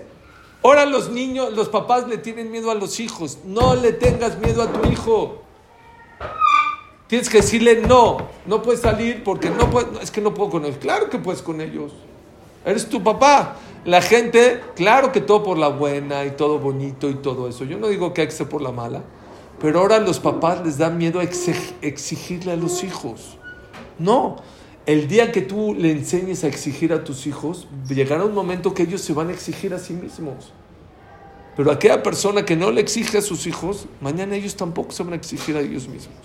Ahora los niños, los papás le tienen miedo a los hijos. No le tengas miedo a tu hijo. Tienes que decirle no. No puedes salir porque no puedes. Es que no puedo con ellos. Claro que puedes con ellos. Eres tu papá. La gente, claro que todo por la buena y todo bonito y todo eso. Yo no digo que hay que ser por la mala. Pero ahora los papás les da miedo exig- exigirle a los hijos. No. El día que tú le enseñes a exigir a tus hijos, llegará un momento que ellos se van a exigir a sí mismos. Pero aquella persona que no le exige a sus hijos, mañana ellos tampoco se van a exigir a ellos mismos.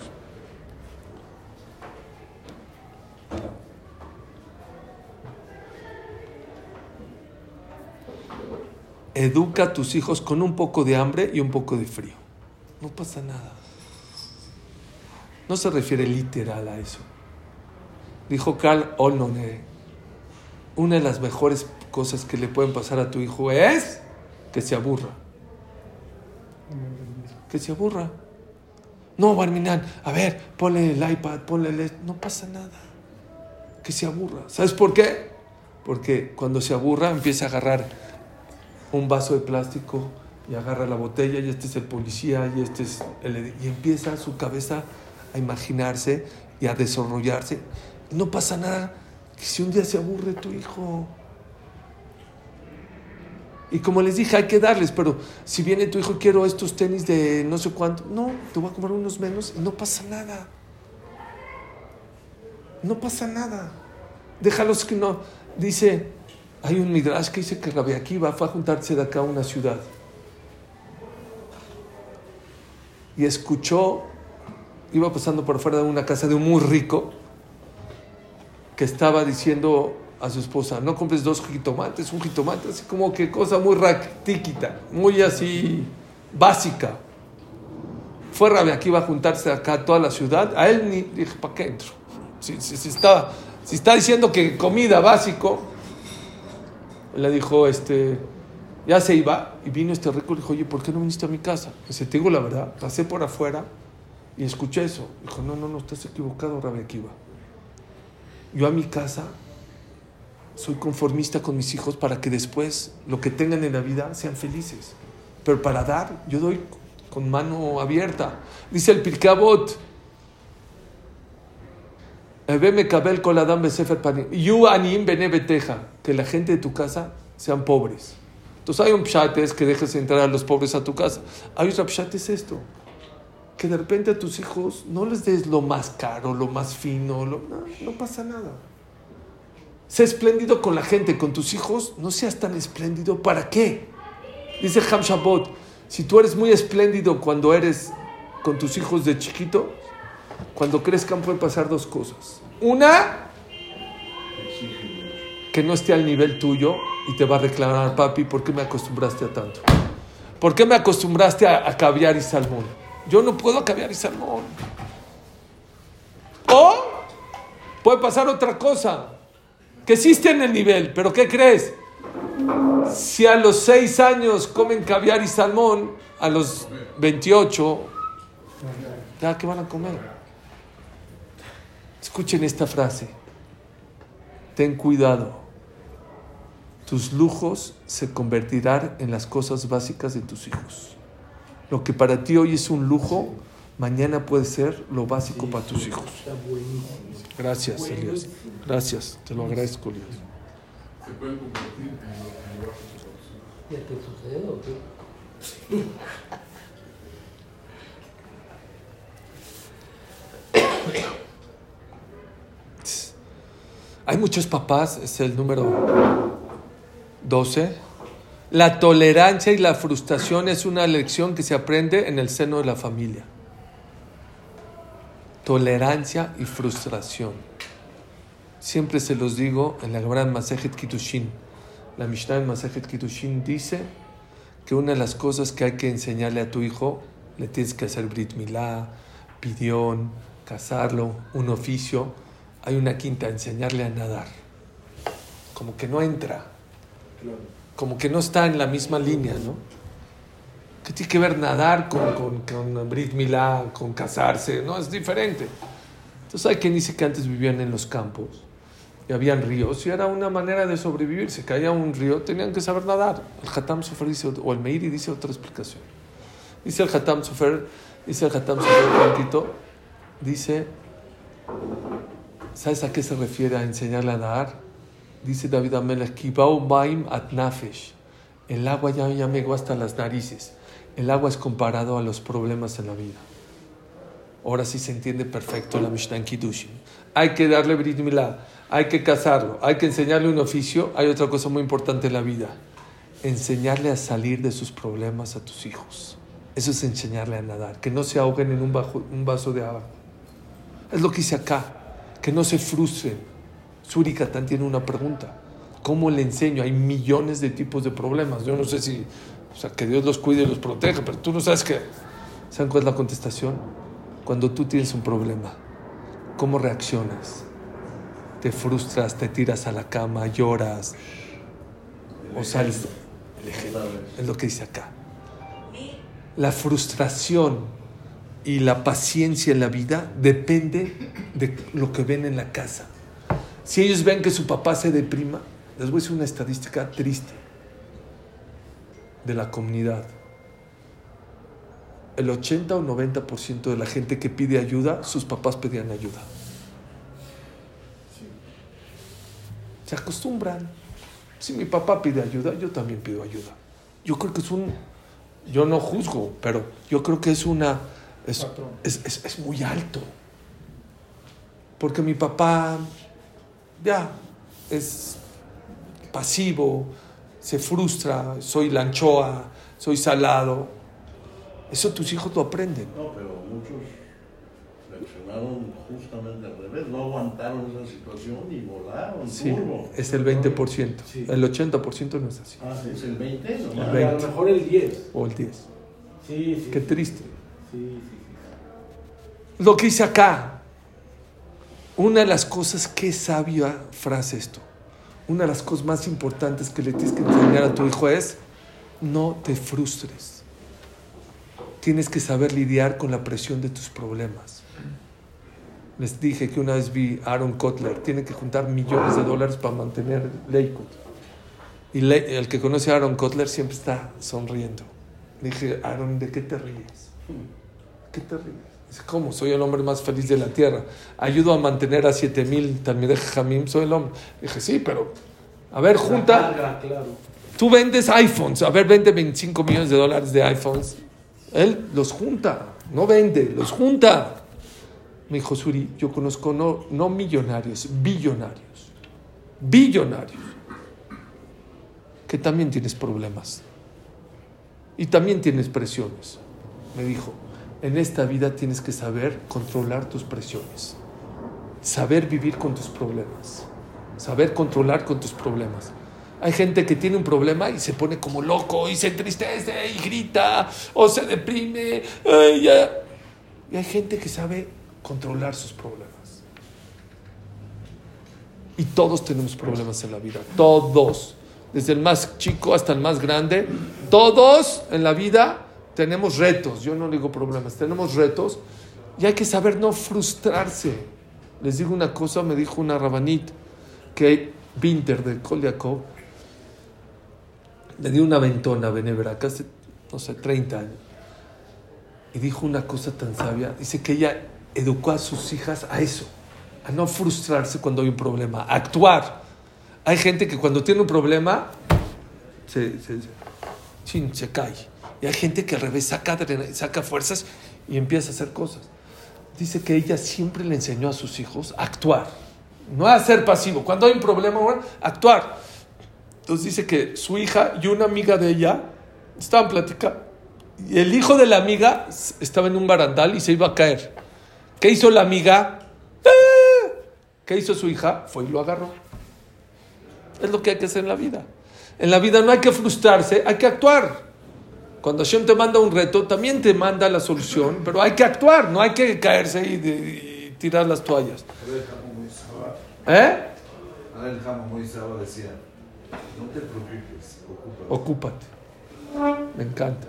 Educa a tus hijos con un poco de hambre y un poco de frío. No pasa nada. No se refiere literal a eso. Dijo Carl Olnone, una de las mejores cosas que le pueden pasar a tu hijo es que se aburra. Que se aburra. No, Barminan, a ver, ponle el iPad, ponle el... No pasa nada. Que se aburra. ¿Sabes por qué? Porque cuando se aburra empieza a agarrar un vaso de plástico y agarra la botella y este es el policía y este es el... Y empieza su cabeza a imaginarse y a desarrollarse. No pasa nada Que si un día se aburre tu hijo. Y como les dije, hay que darles, pero si viene tu hijo, quiero estos tenis de no sé cuánto, no, te voy a comprar unos menos y no pasa nada. No pasa nada. Déjalos que no. Dice, hay un midrash que dice que Rabbi Akiva fue a juntarse de acá a una ciudad. Y escuchó, iba pasando por fuera de una casa de un muy rico, que estaba diciendo a su esposa, no compres dos jitomates, un jitomate, así como que cosa muy ractíquita, muy así básica. Fue Rabbi Akiva a juntarse acá a toda la ciudad, a él ni dije, ¿para qué entro? Si está, si está diciendo que comida básico, le dijo, este, ya se iba, y vino este rico y dijo, oye, ¿por qué no viniste a mi casa? Dice, te digo la verdad, pasé por afuera y escuché eso. Dijo, no, no, no, estás equivocado, Rabbi Akiva. Yo a mi casa soy conformista con mis hijos para que después lo que tengan en la vida sean felices. Pero para dar, yo doy con mano abierta. Dice el Pirkabot, que la gente de tu casa sean pobres. Entonces hay un pshates que dejes entrar a los pobres a tu casa. Hay otra pshates esto, que de repente a tus hijos no les des lo más caro, lo más fino, lo, no, no pasa nada. Sé espléndido con la gente, con tus hijos, no seas tan espléndido. ¿Para qué? Dice Ham Shabbat, si tú eres muy espléndido cuando eres con tus hijos de chiquito, cuando crezcan pueden pasar dos cosas. Una, que no esté al nivel tuyo y te va a reclamar, papi, ¿por qué me acostumbraste a tanto? ¿Por qué me acostumbraste a, caviar y salmón? Yo no puedo caviar y salmón. O puede pasar otra cosa, que sí en el nivel, pero ¿qué crees? Si a los 6 años comen caviar y salmón, a los 28, ¿ya qué van a comer? Escuchen esta frase. Ten cuidado. Tus lujos se convertirán en las cosas básicas de tus hijos. Lo que para ti hoy es un lujo, mañana puede ser lo básico para tus hijos. Gracias, Elias. Gracias, te lo agradezco, Elias. Se pueden convertir en lo que en ¿Ya te sucede o qué? Hay muchos papás, es el número 12. La tolerancia y la frustración es una lección que se aprende en el seno de la familia. Tolerancia y frustración. Siempre se los digo en la gran Masejet Kitushin. La Mishnah en Masejet Kitushin dice que una de las cosas que hay que enseñarle a tu hijo, le tienes que hacer Brit Milá, pidión, casarlo, un oficio. Hay una quinta, enseñarle a nadar. Como que no entra. Como que no está en la misma línea, ¿no? ¿Qué tiene que ver nadar con, con, con Brit Milá, con casarse? No, es diferente. Entonces hay quien dice que antes vivían en los campos y habían ríos y era una manera de sobrevivir. Se caía un río, tenían que saber nadar. El Hatam Sofer dice, o el Meiri dice otra explicación. Dice el Hatam Sofer, dice el Hatam Sofer Blanquito, dice, ¿sabes a qué se refiere a enseñarle a nadar? Dice David Amelech, Kibau Maim at Nafesh. El agua ya, ya me hasta las narices. El agua es comparado a los problemas en la vida. Ahora sí se entiende perfecto la Mishnah en Kiddushin. Hay que darle Brit Milá, hay que casarlo, hay que enseñarle un oficio. Hay otra cosa muy importante en la vida. Enseñarle a salir de sus problemas a tus hijos. Eso es enseñarle a nadar. Que no se ahoguen en un, un vaso de agua. Es lo que hice acá. Que no se frustren. Suri Katán tiene una pregunta. ¿Cómo le enseño? Hay millones de tipos de problemas. Yo no sé si, o sea, que Dios los cuide y los proteja, pero tú no sabes qué. ¿Saben cuál es la contestación? Cuando tú tienes un problema, ¿cómo reaccionas? Te frustras, te tiras a la cama, lloras o sales. Es lo que dice acá. La frustración y la paciencia en la vida depende de lo que ven en la casa. Si ellos ven que su papá se deprima, les voy a decir una estadística triste de la comunidad. El 80 o 90% de la gente que pide ayuda, sus papás pedían ayuda. Se acostumbran. Si mi papá pide ayuda, yo también pido ayuda. Yo creo que es un... Yo no juzgo, pero yo creo que es una... Es, es, es- es muy alto. Porque mi papá ya es pasivo, se frustra, soy la anchoa, soy salado. Eso tus hijos lo aprenden. No, pero muchos reaccionaron justamente al revés, no aguantaron esa situación y volaron Sí, turbo. es el 20%. Sí. El 80% no es así. Ah, ¿es el 20? El nomás? A lo 20. mejor el 10. O el 10. Sí, sí. Qué triste. Sí, sí, sí. Lo que dice acá. Una de las cosas, qué sabia frase esto. Una de las cosas más importantes que le tienes que enseñar a tu hijo es no te frustres. Tienes que saber lidiar con la presión de tus problemas. Les dije que una vez vi a Aaron Kotler, tiene que juntar millones de dólares para mantener Lakewood. Y el que conoce a Aaron Kotler siempre está sonriendo. Le dije, Aaron, ¿de qué te ríes? ¿Qué te ríes? Dice, ¿cómo? Soy el hombre más feliz de la tierra. Ayudo a mantener a 7000 Talmideh Jamim, soy el hombre. Dije, sí, pero, a ver, junta. La carga, claro. Tú vendes iPhones, a ver, vende 25 millones de dólares de iPhones. Él los junta, no vende, los junta. Me dijo Suri, yo conozco no, no millonarios, billonarios. Billonarios. Que también tienes problemas. Y también tienes presiones. Me dijo, en esta vida tienes que saber controlar tus presiones. Saber vivir con tus problemas. Saber controlar con tus problemas. Hay gente que tiene un problema y se pone como loco y se entristece y grita o se deprime. ay, ya. Y hay gente que sabe controlar sus problemas. Y todos tenemos problemas en la vida. Todos. Desde el más chico hasta el más grande. Todos en la vida tenemos retos. Yo no digo problemas, tenemos retos. Y hay que saber no frustrarse. Les digo una cosa, me dijo una rabanit que Winter de Koliakov le dio una ventona a Benebrac hace, no sé, 30 años. Y dijo una cosa tan sabia. Dice que ella educó a sus hijas a eso, a no frustrarse cuando hay un problema, a actuar. Hay gente que cuando tiene un problema se, se, se cae. Y hay gente que al revés saca, saca fuerzas y empieza a hacer cosas. Dice que ella siempre le enseñó a sus hijos a actuar, no a ser pasivo. Cuando hay un problema, actuar. Entonces dice que su hija y una amiga de ella estaban platicando. Y el hijo de la amiga estaba en un barandal y se iba a caer. ¿Qué hizo la amiga? ¡Ah! ¿Qué hizo su hija? Fue y lo agarró. Es lo que hay que hacer en la vida. En la vida no hay que frustrarse, hay que actuar. Cuando Hashem te manda un reto, también te manda la solución, pero hay que actuar, no hay que caerse y, de- y tirar las toallas. ¿Eh? el decía, no te preocupes, ocúpate. Ocúpate. Me encanta.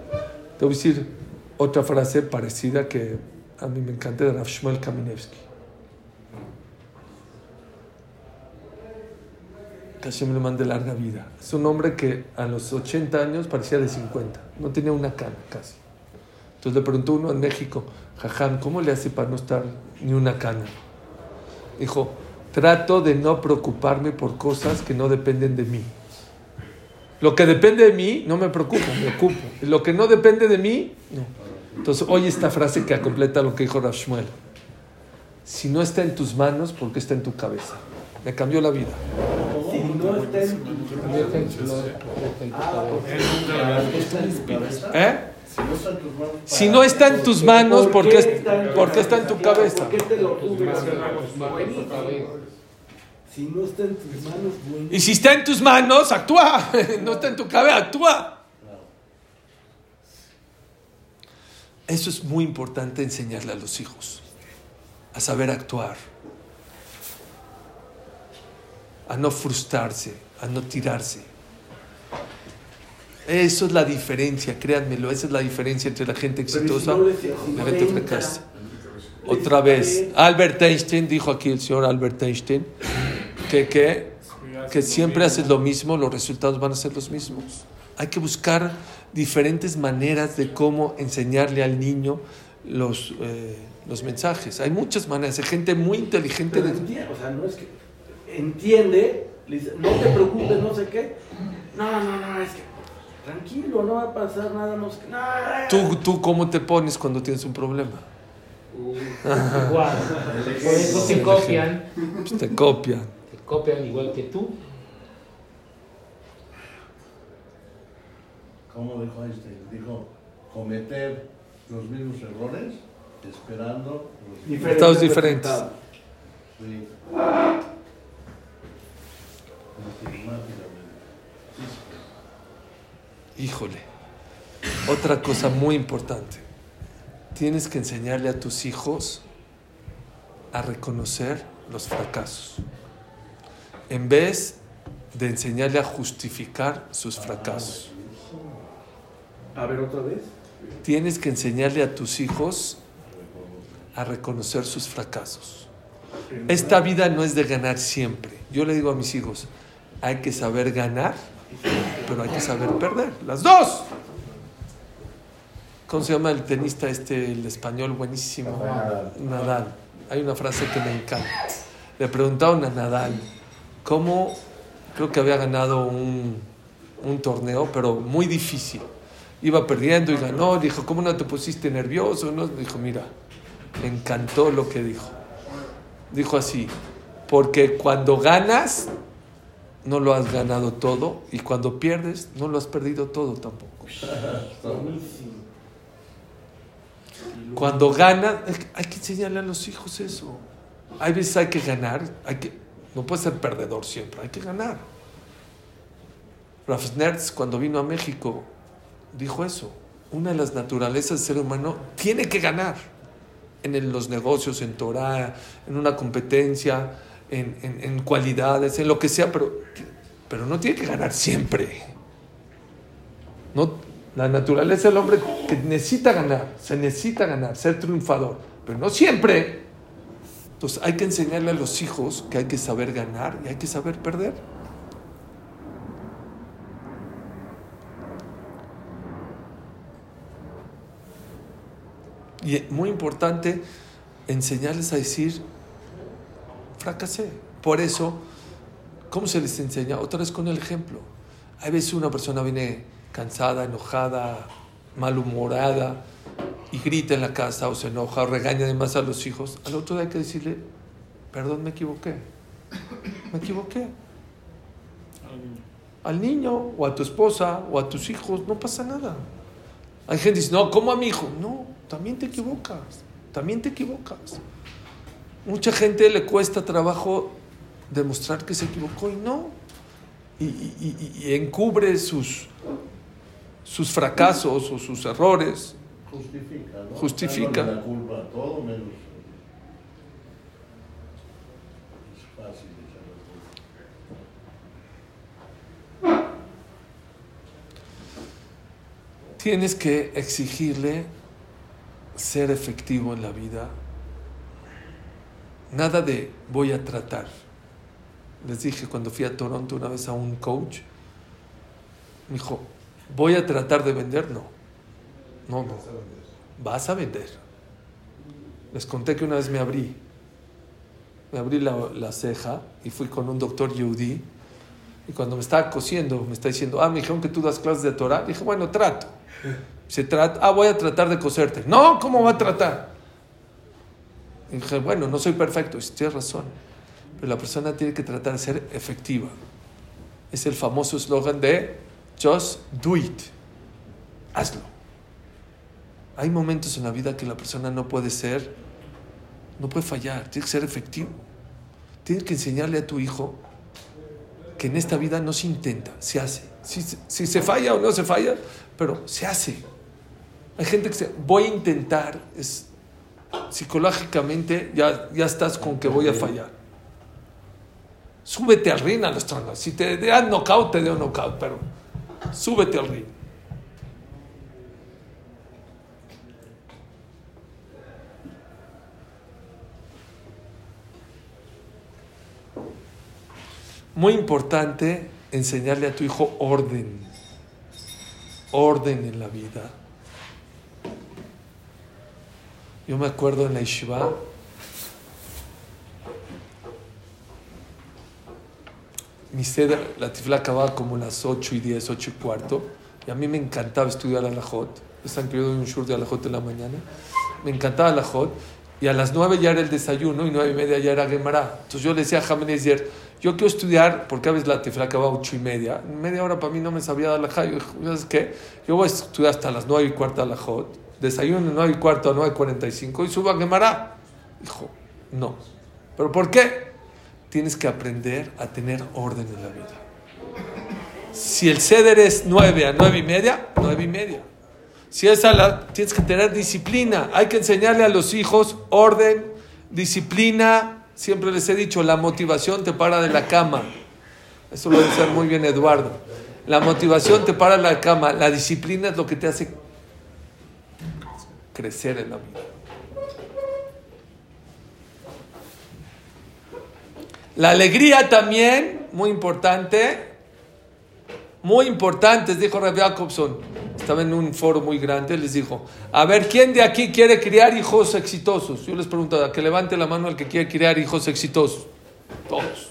Te voy a decir otra frase parecida que a mí me encanta de Rav Shmuel Kaminevsky. Que Hashem le mande larga vida. Es un hombre que a los 80 años parecía de 50. No tenía una cana casi. Entonces le preguntó uno en México, Jajam, ¿cómo le hace para no estar ni una cana? Dijo, trato de no preocuparme por cosas que no dependen de mí. Lo que depende de mí, no me preocupo, me ocupo. Lo que no depende de mí, no. Entonces, oye esta frase que completa lo que dijo Rav. Si no está en tus manos, ¿por qué está en tu cabeza? Me cambió la vida. Si no está en tu ¿Eh? Si no está en tus manos, Si no está en tus manos, ¿por qué, es- por qué está en tu cabeza? Si no está en tus manos, bueno. Y si está en tus manos, actúa. No está en tu cabeza, actúa. Eso es muy importante enseñarle a los hijos. A saber actuar. A no frustrarse, a no tirarse. Eso es la diferencia, créanmelo, esa es la diferencia entre la gente exitosa y la gente fracasa. Otra vez, Albert Einstein, dijo aquí el señor Albert Einstein, que, que, que siempre haces lo mismo, los resultados van a ser los mismos. Hay que buscar diferentes maneras de cómo enseñarle al niño los, eh, los mensajes. Hay muchas maneras, hay gente muy inteligente. Pero De, entiende, o sea, no es que entiende Le dice, no te preocupes, no sé qué. No, no, no, es que tranquilo, no va a pasar nada, no sé qué. No, ¿Tú, ¿Tú cómo te pones cuando tienes un problema? Igual. Por eso te copian. Pues te copian. Te copian igual que tú. ¿Cómo dijo Einstein? Dijo, cometer los mismos errores esperando los Diferentes Estados diferentes. Sí. Híjole. Otra cosa muy importante. Tienes que enseñarle a tus hijos a reconocer los fracasos. En vez de enseñarle a justificar sus fracasos. A ver, otra vez. Tienes que enseñarle a tus hijos a reconocer sus fracasos. Esta vida no es de ganar siempre. Yo le digo a mis hijos, hay que saber ganar, pero hay que saber perder. Las dos. ¿Cómo se llama el tenista este, el español buenísimo? Nadal. Hay una frase que me encanta. Le preguntaron a Nadal cómo, creo que había ganado un, un torneo, pero muy difícil. Iba perdiendo y ganó. Dijo, ¿cómo no te pusiste nervioso? No? Dijo, mira, me encantó lo que dijo. Dijo así, porque cuando ganas, no lo has ganado todo, y cuando pierdes, no lo has perdido todo tampoco. Cuando ganas, hay que enseñarle a los hijos eso. Hay veces hay que ganar, hay que, no puedes ser perdedor siempre, hay que ganar. Ralph Nertz, cuando vino a México, dijo eso. Una de las naturalezas del ser humano tiene que ganar en los negocios, en Torah, en una competencia, en, en- cualidades, en lo que sea, pero, pero no tiene que ganar siempre. No, la naturaleza del hombre que necesita ganar, se necesita ganar, ser triunfador, pero no siempre. Entonces hay que enseñarle a los hijos que hay que saber ganar y hay que saber perder. Y muy importante enseñarles a decir, fracasé. Por eso, ¿cómo se les enseña? Otra vez con el ejemplo. Hay veces una persona viene cansada, enojada, malhumorada y grita en la casa o se enoja o regaña además a los hijos. Al otro día hay que decirle, perdón, me equivoqué. Me equivoqué. Al niño o a tu esposa o a tus hijos, no pasa nada. Hay gente que dice, no, ¿cómo a mi hijo? No, también te equivocas, también te equivocas. Mucha gente le cuesta trabajo demostrar que se equivocó y no. Y, y- y- y encubre sus, sus fracasos o sus errores. Justifica, ¿no? Justifica. Echándole la culpa a todo menos. Es fácil echar la culpa. Tienes que exigirle ser efectivo en la vida. Nada de voy a tratar. Les dije cuando fui a Toronto una vez a un coach, me dijo, voy a tratar de vender, no. No, no. Vas a vender. Les conté que una vez me abrí. Me abrí la, la ceja y fui con un doctor Yehudi. Y cuando me estaba cosiendo, me está diciendo, ah, me dijeron que tú das clases de Torah. Dije, bueno, trato. Se trata, ah, voy a tratar de coserte. No, ¿cómo va a tratar? Dije, bueno, no soy perfecto. Y tienes razón. Pero la persona tiene que tratar de ser efectiva. Es el famoso eslogan de just do it. Hazlo. Hay momentos en la vida que la persona no puede ser, no puede fallar, tiene que ser efectivo. Tienes que enseñarle a tu hijo que en esta vida no se intenta, se hace. Si, si se falla o no se falla, pero se hace. Hay gente que dice, voy a intentar, es, psicológicamente ya, ya estás con que voy a fallar. Súbete al ring a los tronos. Si te dan knockout, te doy knockout, pero súbete al ring. Muy importante enseñarle a tu hijo orden. Orden en la vida. Yo me acuerdo en la Yeshiva, mi sede, la tifla acababa como las 8 y 10, 8 y cuarto. Y a mí me encantaba estudiar alajot. Están que yo doy un shur de alajot en la mañana. Me encantaba alajot. Y a las 9 ya era el desayuno y 9 y media ya era Gemara. Entonces yo le decía a Jamenezier, yo quiero estudiar, porque a veces la tifla acababa a 8 y media. Media hora para mí no me sabía alajot. ¿sabes qué? Yo voy a estudiar hasta las 9 y cuarto alajot. Desayuno de 9 y cuarto a 9 y 45 y subo a Gemara. Dijo, no. ¿Pero por qué? Tienes que aprender a tener orden en la vida. Si el ceder es 9 a 9 y media, 9 y media. Si es a la, tienes que tener disciplina. Hay que enseñarle a los hijos orden, disciplina. Siempre les he dicho, la motivación te para de la cama. Eso lo dice muy bien Eduardo. La motivación te para de la cama. La disciplina es lo que te hace crecer en la vida. La alegría también, muy importante, muy importante, dijo Rabbi Jacobson. Estaba en un foro muy grande, les dijo, a ver, ¿quién de aquí quiere criar hijos exitosos? Yo les pregunto, que levante la mano el que quiere criar hijos exitosos. Todos.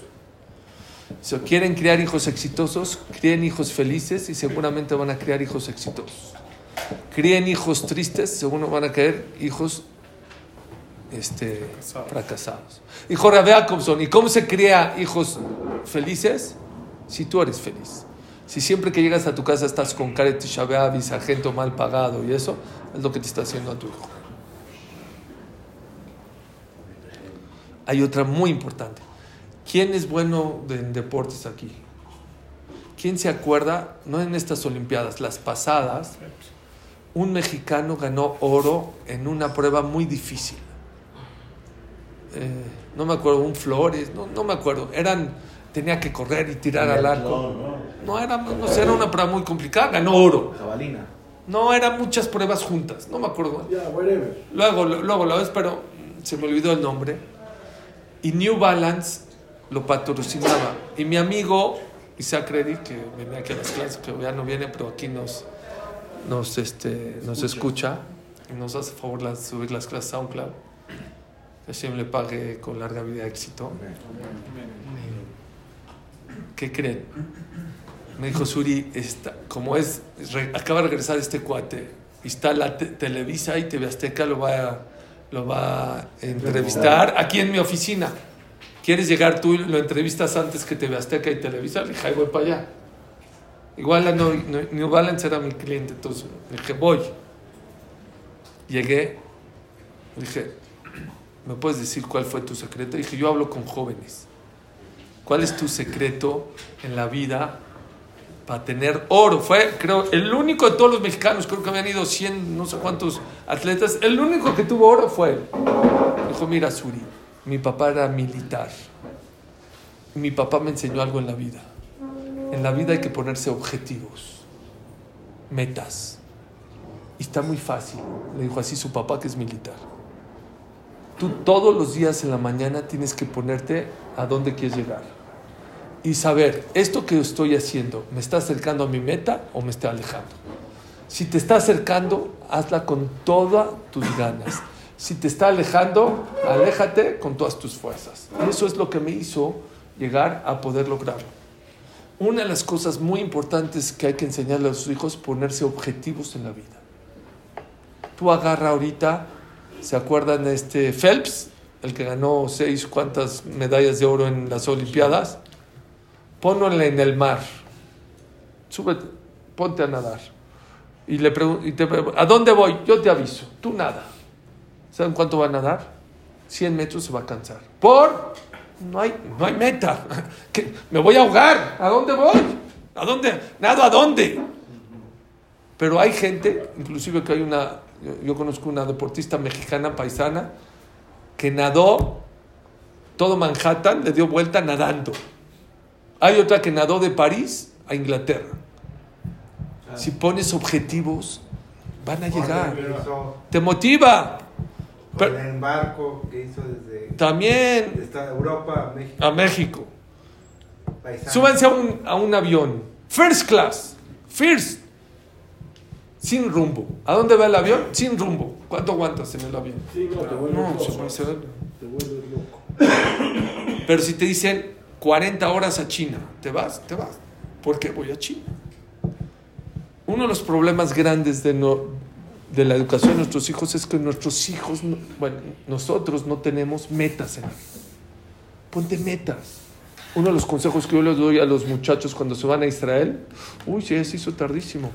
Si quieren criar hijos exitosos, críen hijos felices y seguramente van a criar hijos exitosos. Críen hijos tristes, seguro van a caer hijos este, fracasados. Hijo Rabbi Jacobson, ¿y cómo se cría hijos felices? Si tú eres feliz. Si siempre que llegas a tu casa estás con de Shabbat, sargento mal pagado y eso, es lo que te está haciendo a tu hijo. Hay otra muy importante. ¿Quién es bueno en deportes aquí? ¿Quién se acuerda? No en estas Olimpiadas, las pasadas, un mexicano ganó oro en una prueba muy difícil. Eh, no me acuerdo, un Flores, no, no me acuerdo. Eran, tenía que correr y tirar al arco. No, era, no sé, era una prueba muy complicada, ganó oro. Jabalina. No, eran muchas pruebas juntas, no me acuerdo. Luego, luego la vez, pero se me olvidó el nombre. Y New Balance lo patrocinaba. Y mi amigo Isaac Reddy, que venía aquí a las clases, que ya no viene, pero aquí nos, nos, este, nos escucha y nos hace favor de subir las clases a SoundCloud. Que Hashem le pague con larga vida éxito. ¿Qué creen? Me dijo Suri, está, como es, re- acaba de regresar este cuate, y está la te- Televisa y TV Azteca lo va, a, lo va a entrevistar aquí en mi oficina. ¿Quieres llegar tú y lo entrevistas antes que TV Azteca y Televisa? Le dije, ahí voy para allá. Igual la no- New Balance era mi cliente, entonces dije, voy. Llegué, le dije, ¿me puedes decir cuál fue tu secreto? dije, yo hablo con jóvenes. ¿Cuál es tu secreto en la vida para tener oro? Fue, creo, el único de todos los mexicanos, creo que habían ido 100, no sé cuántos atletas, el único que tuvo oro fue él. Dijo, mira, Suri, mi papá era militar. Mi papá me enseñó algo en la vida. En la vida hay que ponerse objetivos, metas. Y está muy fácil, le dijo así su papá que es militar. Tú todos los días en la mañana tienes que ponerte a dónde quieres llegar. Y saber, esto que estoy haciendo, ¿me está acercando a mi meta o me está alejando? Si te está acercando, hazla con todas tus ganas. Si te está alejando, aléjate con todas tus fuerzas. Y eso es lo que me hizo llegar a poder lograrlo. Una de las cosas muy importantes que hay que enseñarle a sus hijos es ponerse objetivos en la vida. Tú agarra ahorita, ¿se acuerdan de este Phelps? El que ganó seis cuantas medallas de oro en las Olimpiadas. Ponlo en el mar. Súbete, ponte a nadar. Y le y ¿a dónde voy? Yo te aviso. Tú nada. ¿Saben cuánto va a nadar? 100 metros se va a cansar. ¿Por? No hay, no hay meta. ¿Qué? Me voy a ahogar. ¿A dónde voy? ¿A dónde? ¿Nado a dónde? Pero hay gente, inclusive que hay una, yo, yo conozco una deportista mexicana paisana que nadó todo Manhattan, le dio vuelta nadando. Hay otra que nadó de París a Inglaterra. Si pones objetivos, van a llegar. Te motiva. Pero- el embarco que hizo desde También desde Europa a México. a México. paisano. Súbanse a un, a un avión. First class. First. Sin rumbo. ¿A dónde va el avión? Sin rumbo. ¿Cuánto aguantas en el avión? Sí, no, te vuelves No, loco. se va- se va- Te vuelves loco. Pero si te dicen, 40 horas a China. ¿Te vas? ¿Te vas? ¿Por qué voy a China? Uno de los problemas grandes de, no, de la educación de nuestros hijos es que nuestros hijos, no- bueno, nosotros no tenemos metas en la vida. Ponte metas. Uno de los consejos que yo les doy a los muchachos cuando se van a Israel, uy, sí, se hizo tardísimo.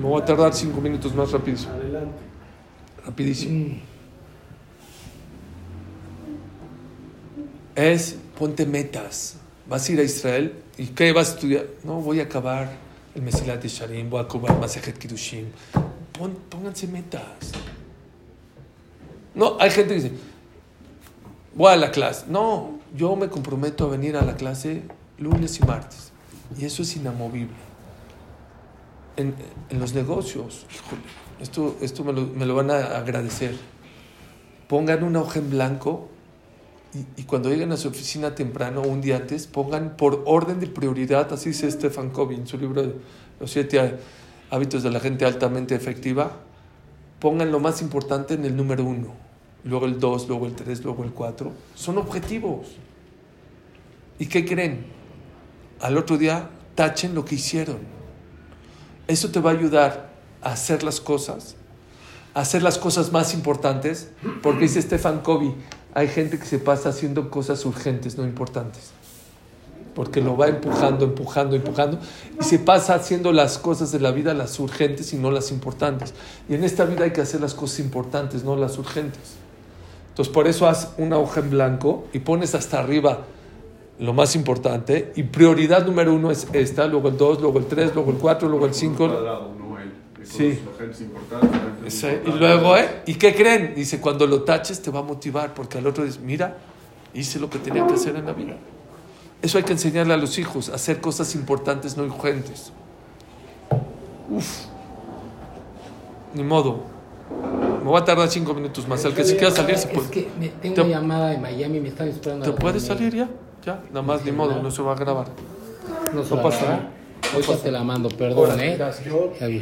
Me voy a tardar cinco minutos más rapidísimo. Adelante. Rapidísimo. Es ponte metas. Vas a ir a Israel y ¿qué vas a estudiar? No, voy a acabar el Mesilat de Sharim, voy a acabar Masejet Kiddushim. Pon- pónganse metas. No, hay gente que dice, voy a la clase. No, yo me comprometo a venir a la clase lunes y martes. Y eso es inamovible. En, en los negocios, esto, esto me, lo, me lo van a agradecer. Pongan una hoja en blanco y, y cuando lleguen a su oficina temprano o un día antes, pongan por orden de prioridad, así dice Stefan Covey en su libro de Los siete hábitos de la gente altamente efectiva, pongan lo más importante en el número uno, luego el dos, luego el tres, luego el cuatro. Son objetivos. ¿Y qué creen? Al otro día tachen lo que hicieron. Eso te va a ayudar a hacer las cosas, a hacer las cosas más importantes, porque dice Stefan Covey, hay gente que se pasa haciendo cosas urgentes, no importantes. Porque lo va empujando, empujando, empujando, y se pasa haciendo las cosas de la vida, las urgentes y no las importantes. Y en esta vida hay que hacer las cosas importantes, no las urgentes. Entonces, por eso haz una hoja en blanco y pones hasta arriba lo más importante, y prioridad número uno es esta, luego el dos, luego el tres, luego el cuatro, luego el cinco. Cuadrado, no el. de Sí. los y luego, ¿eh? ¿Y qué creen? Dice, cuando lo taches te va a motivar, porque al otro dice, mira, hice lo que tenía que hacer en la vida. Eso hay que enseñarle a los hijos, a hacer cosas importantes, no urgentes. Uf. Ni modo. Me voy a tardar cinco minutos más. El que se quiera salir se Es puede. que me- tengo Te- una llamada de Miami, me están esperando. ¿Te puedes salir ya? Ya, nada más, ni modo, no se va a grabar. No, se No pasa nada. Ahorita te la mando, perdón, ¿eh? Yo Ya vi.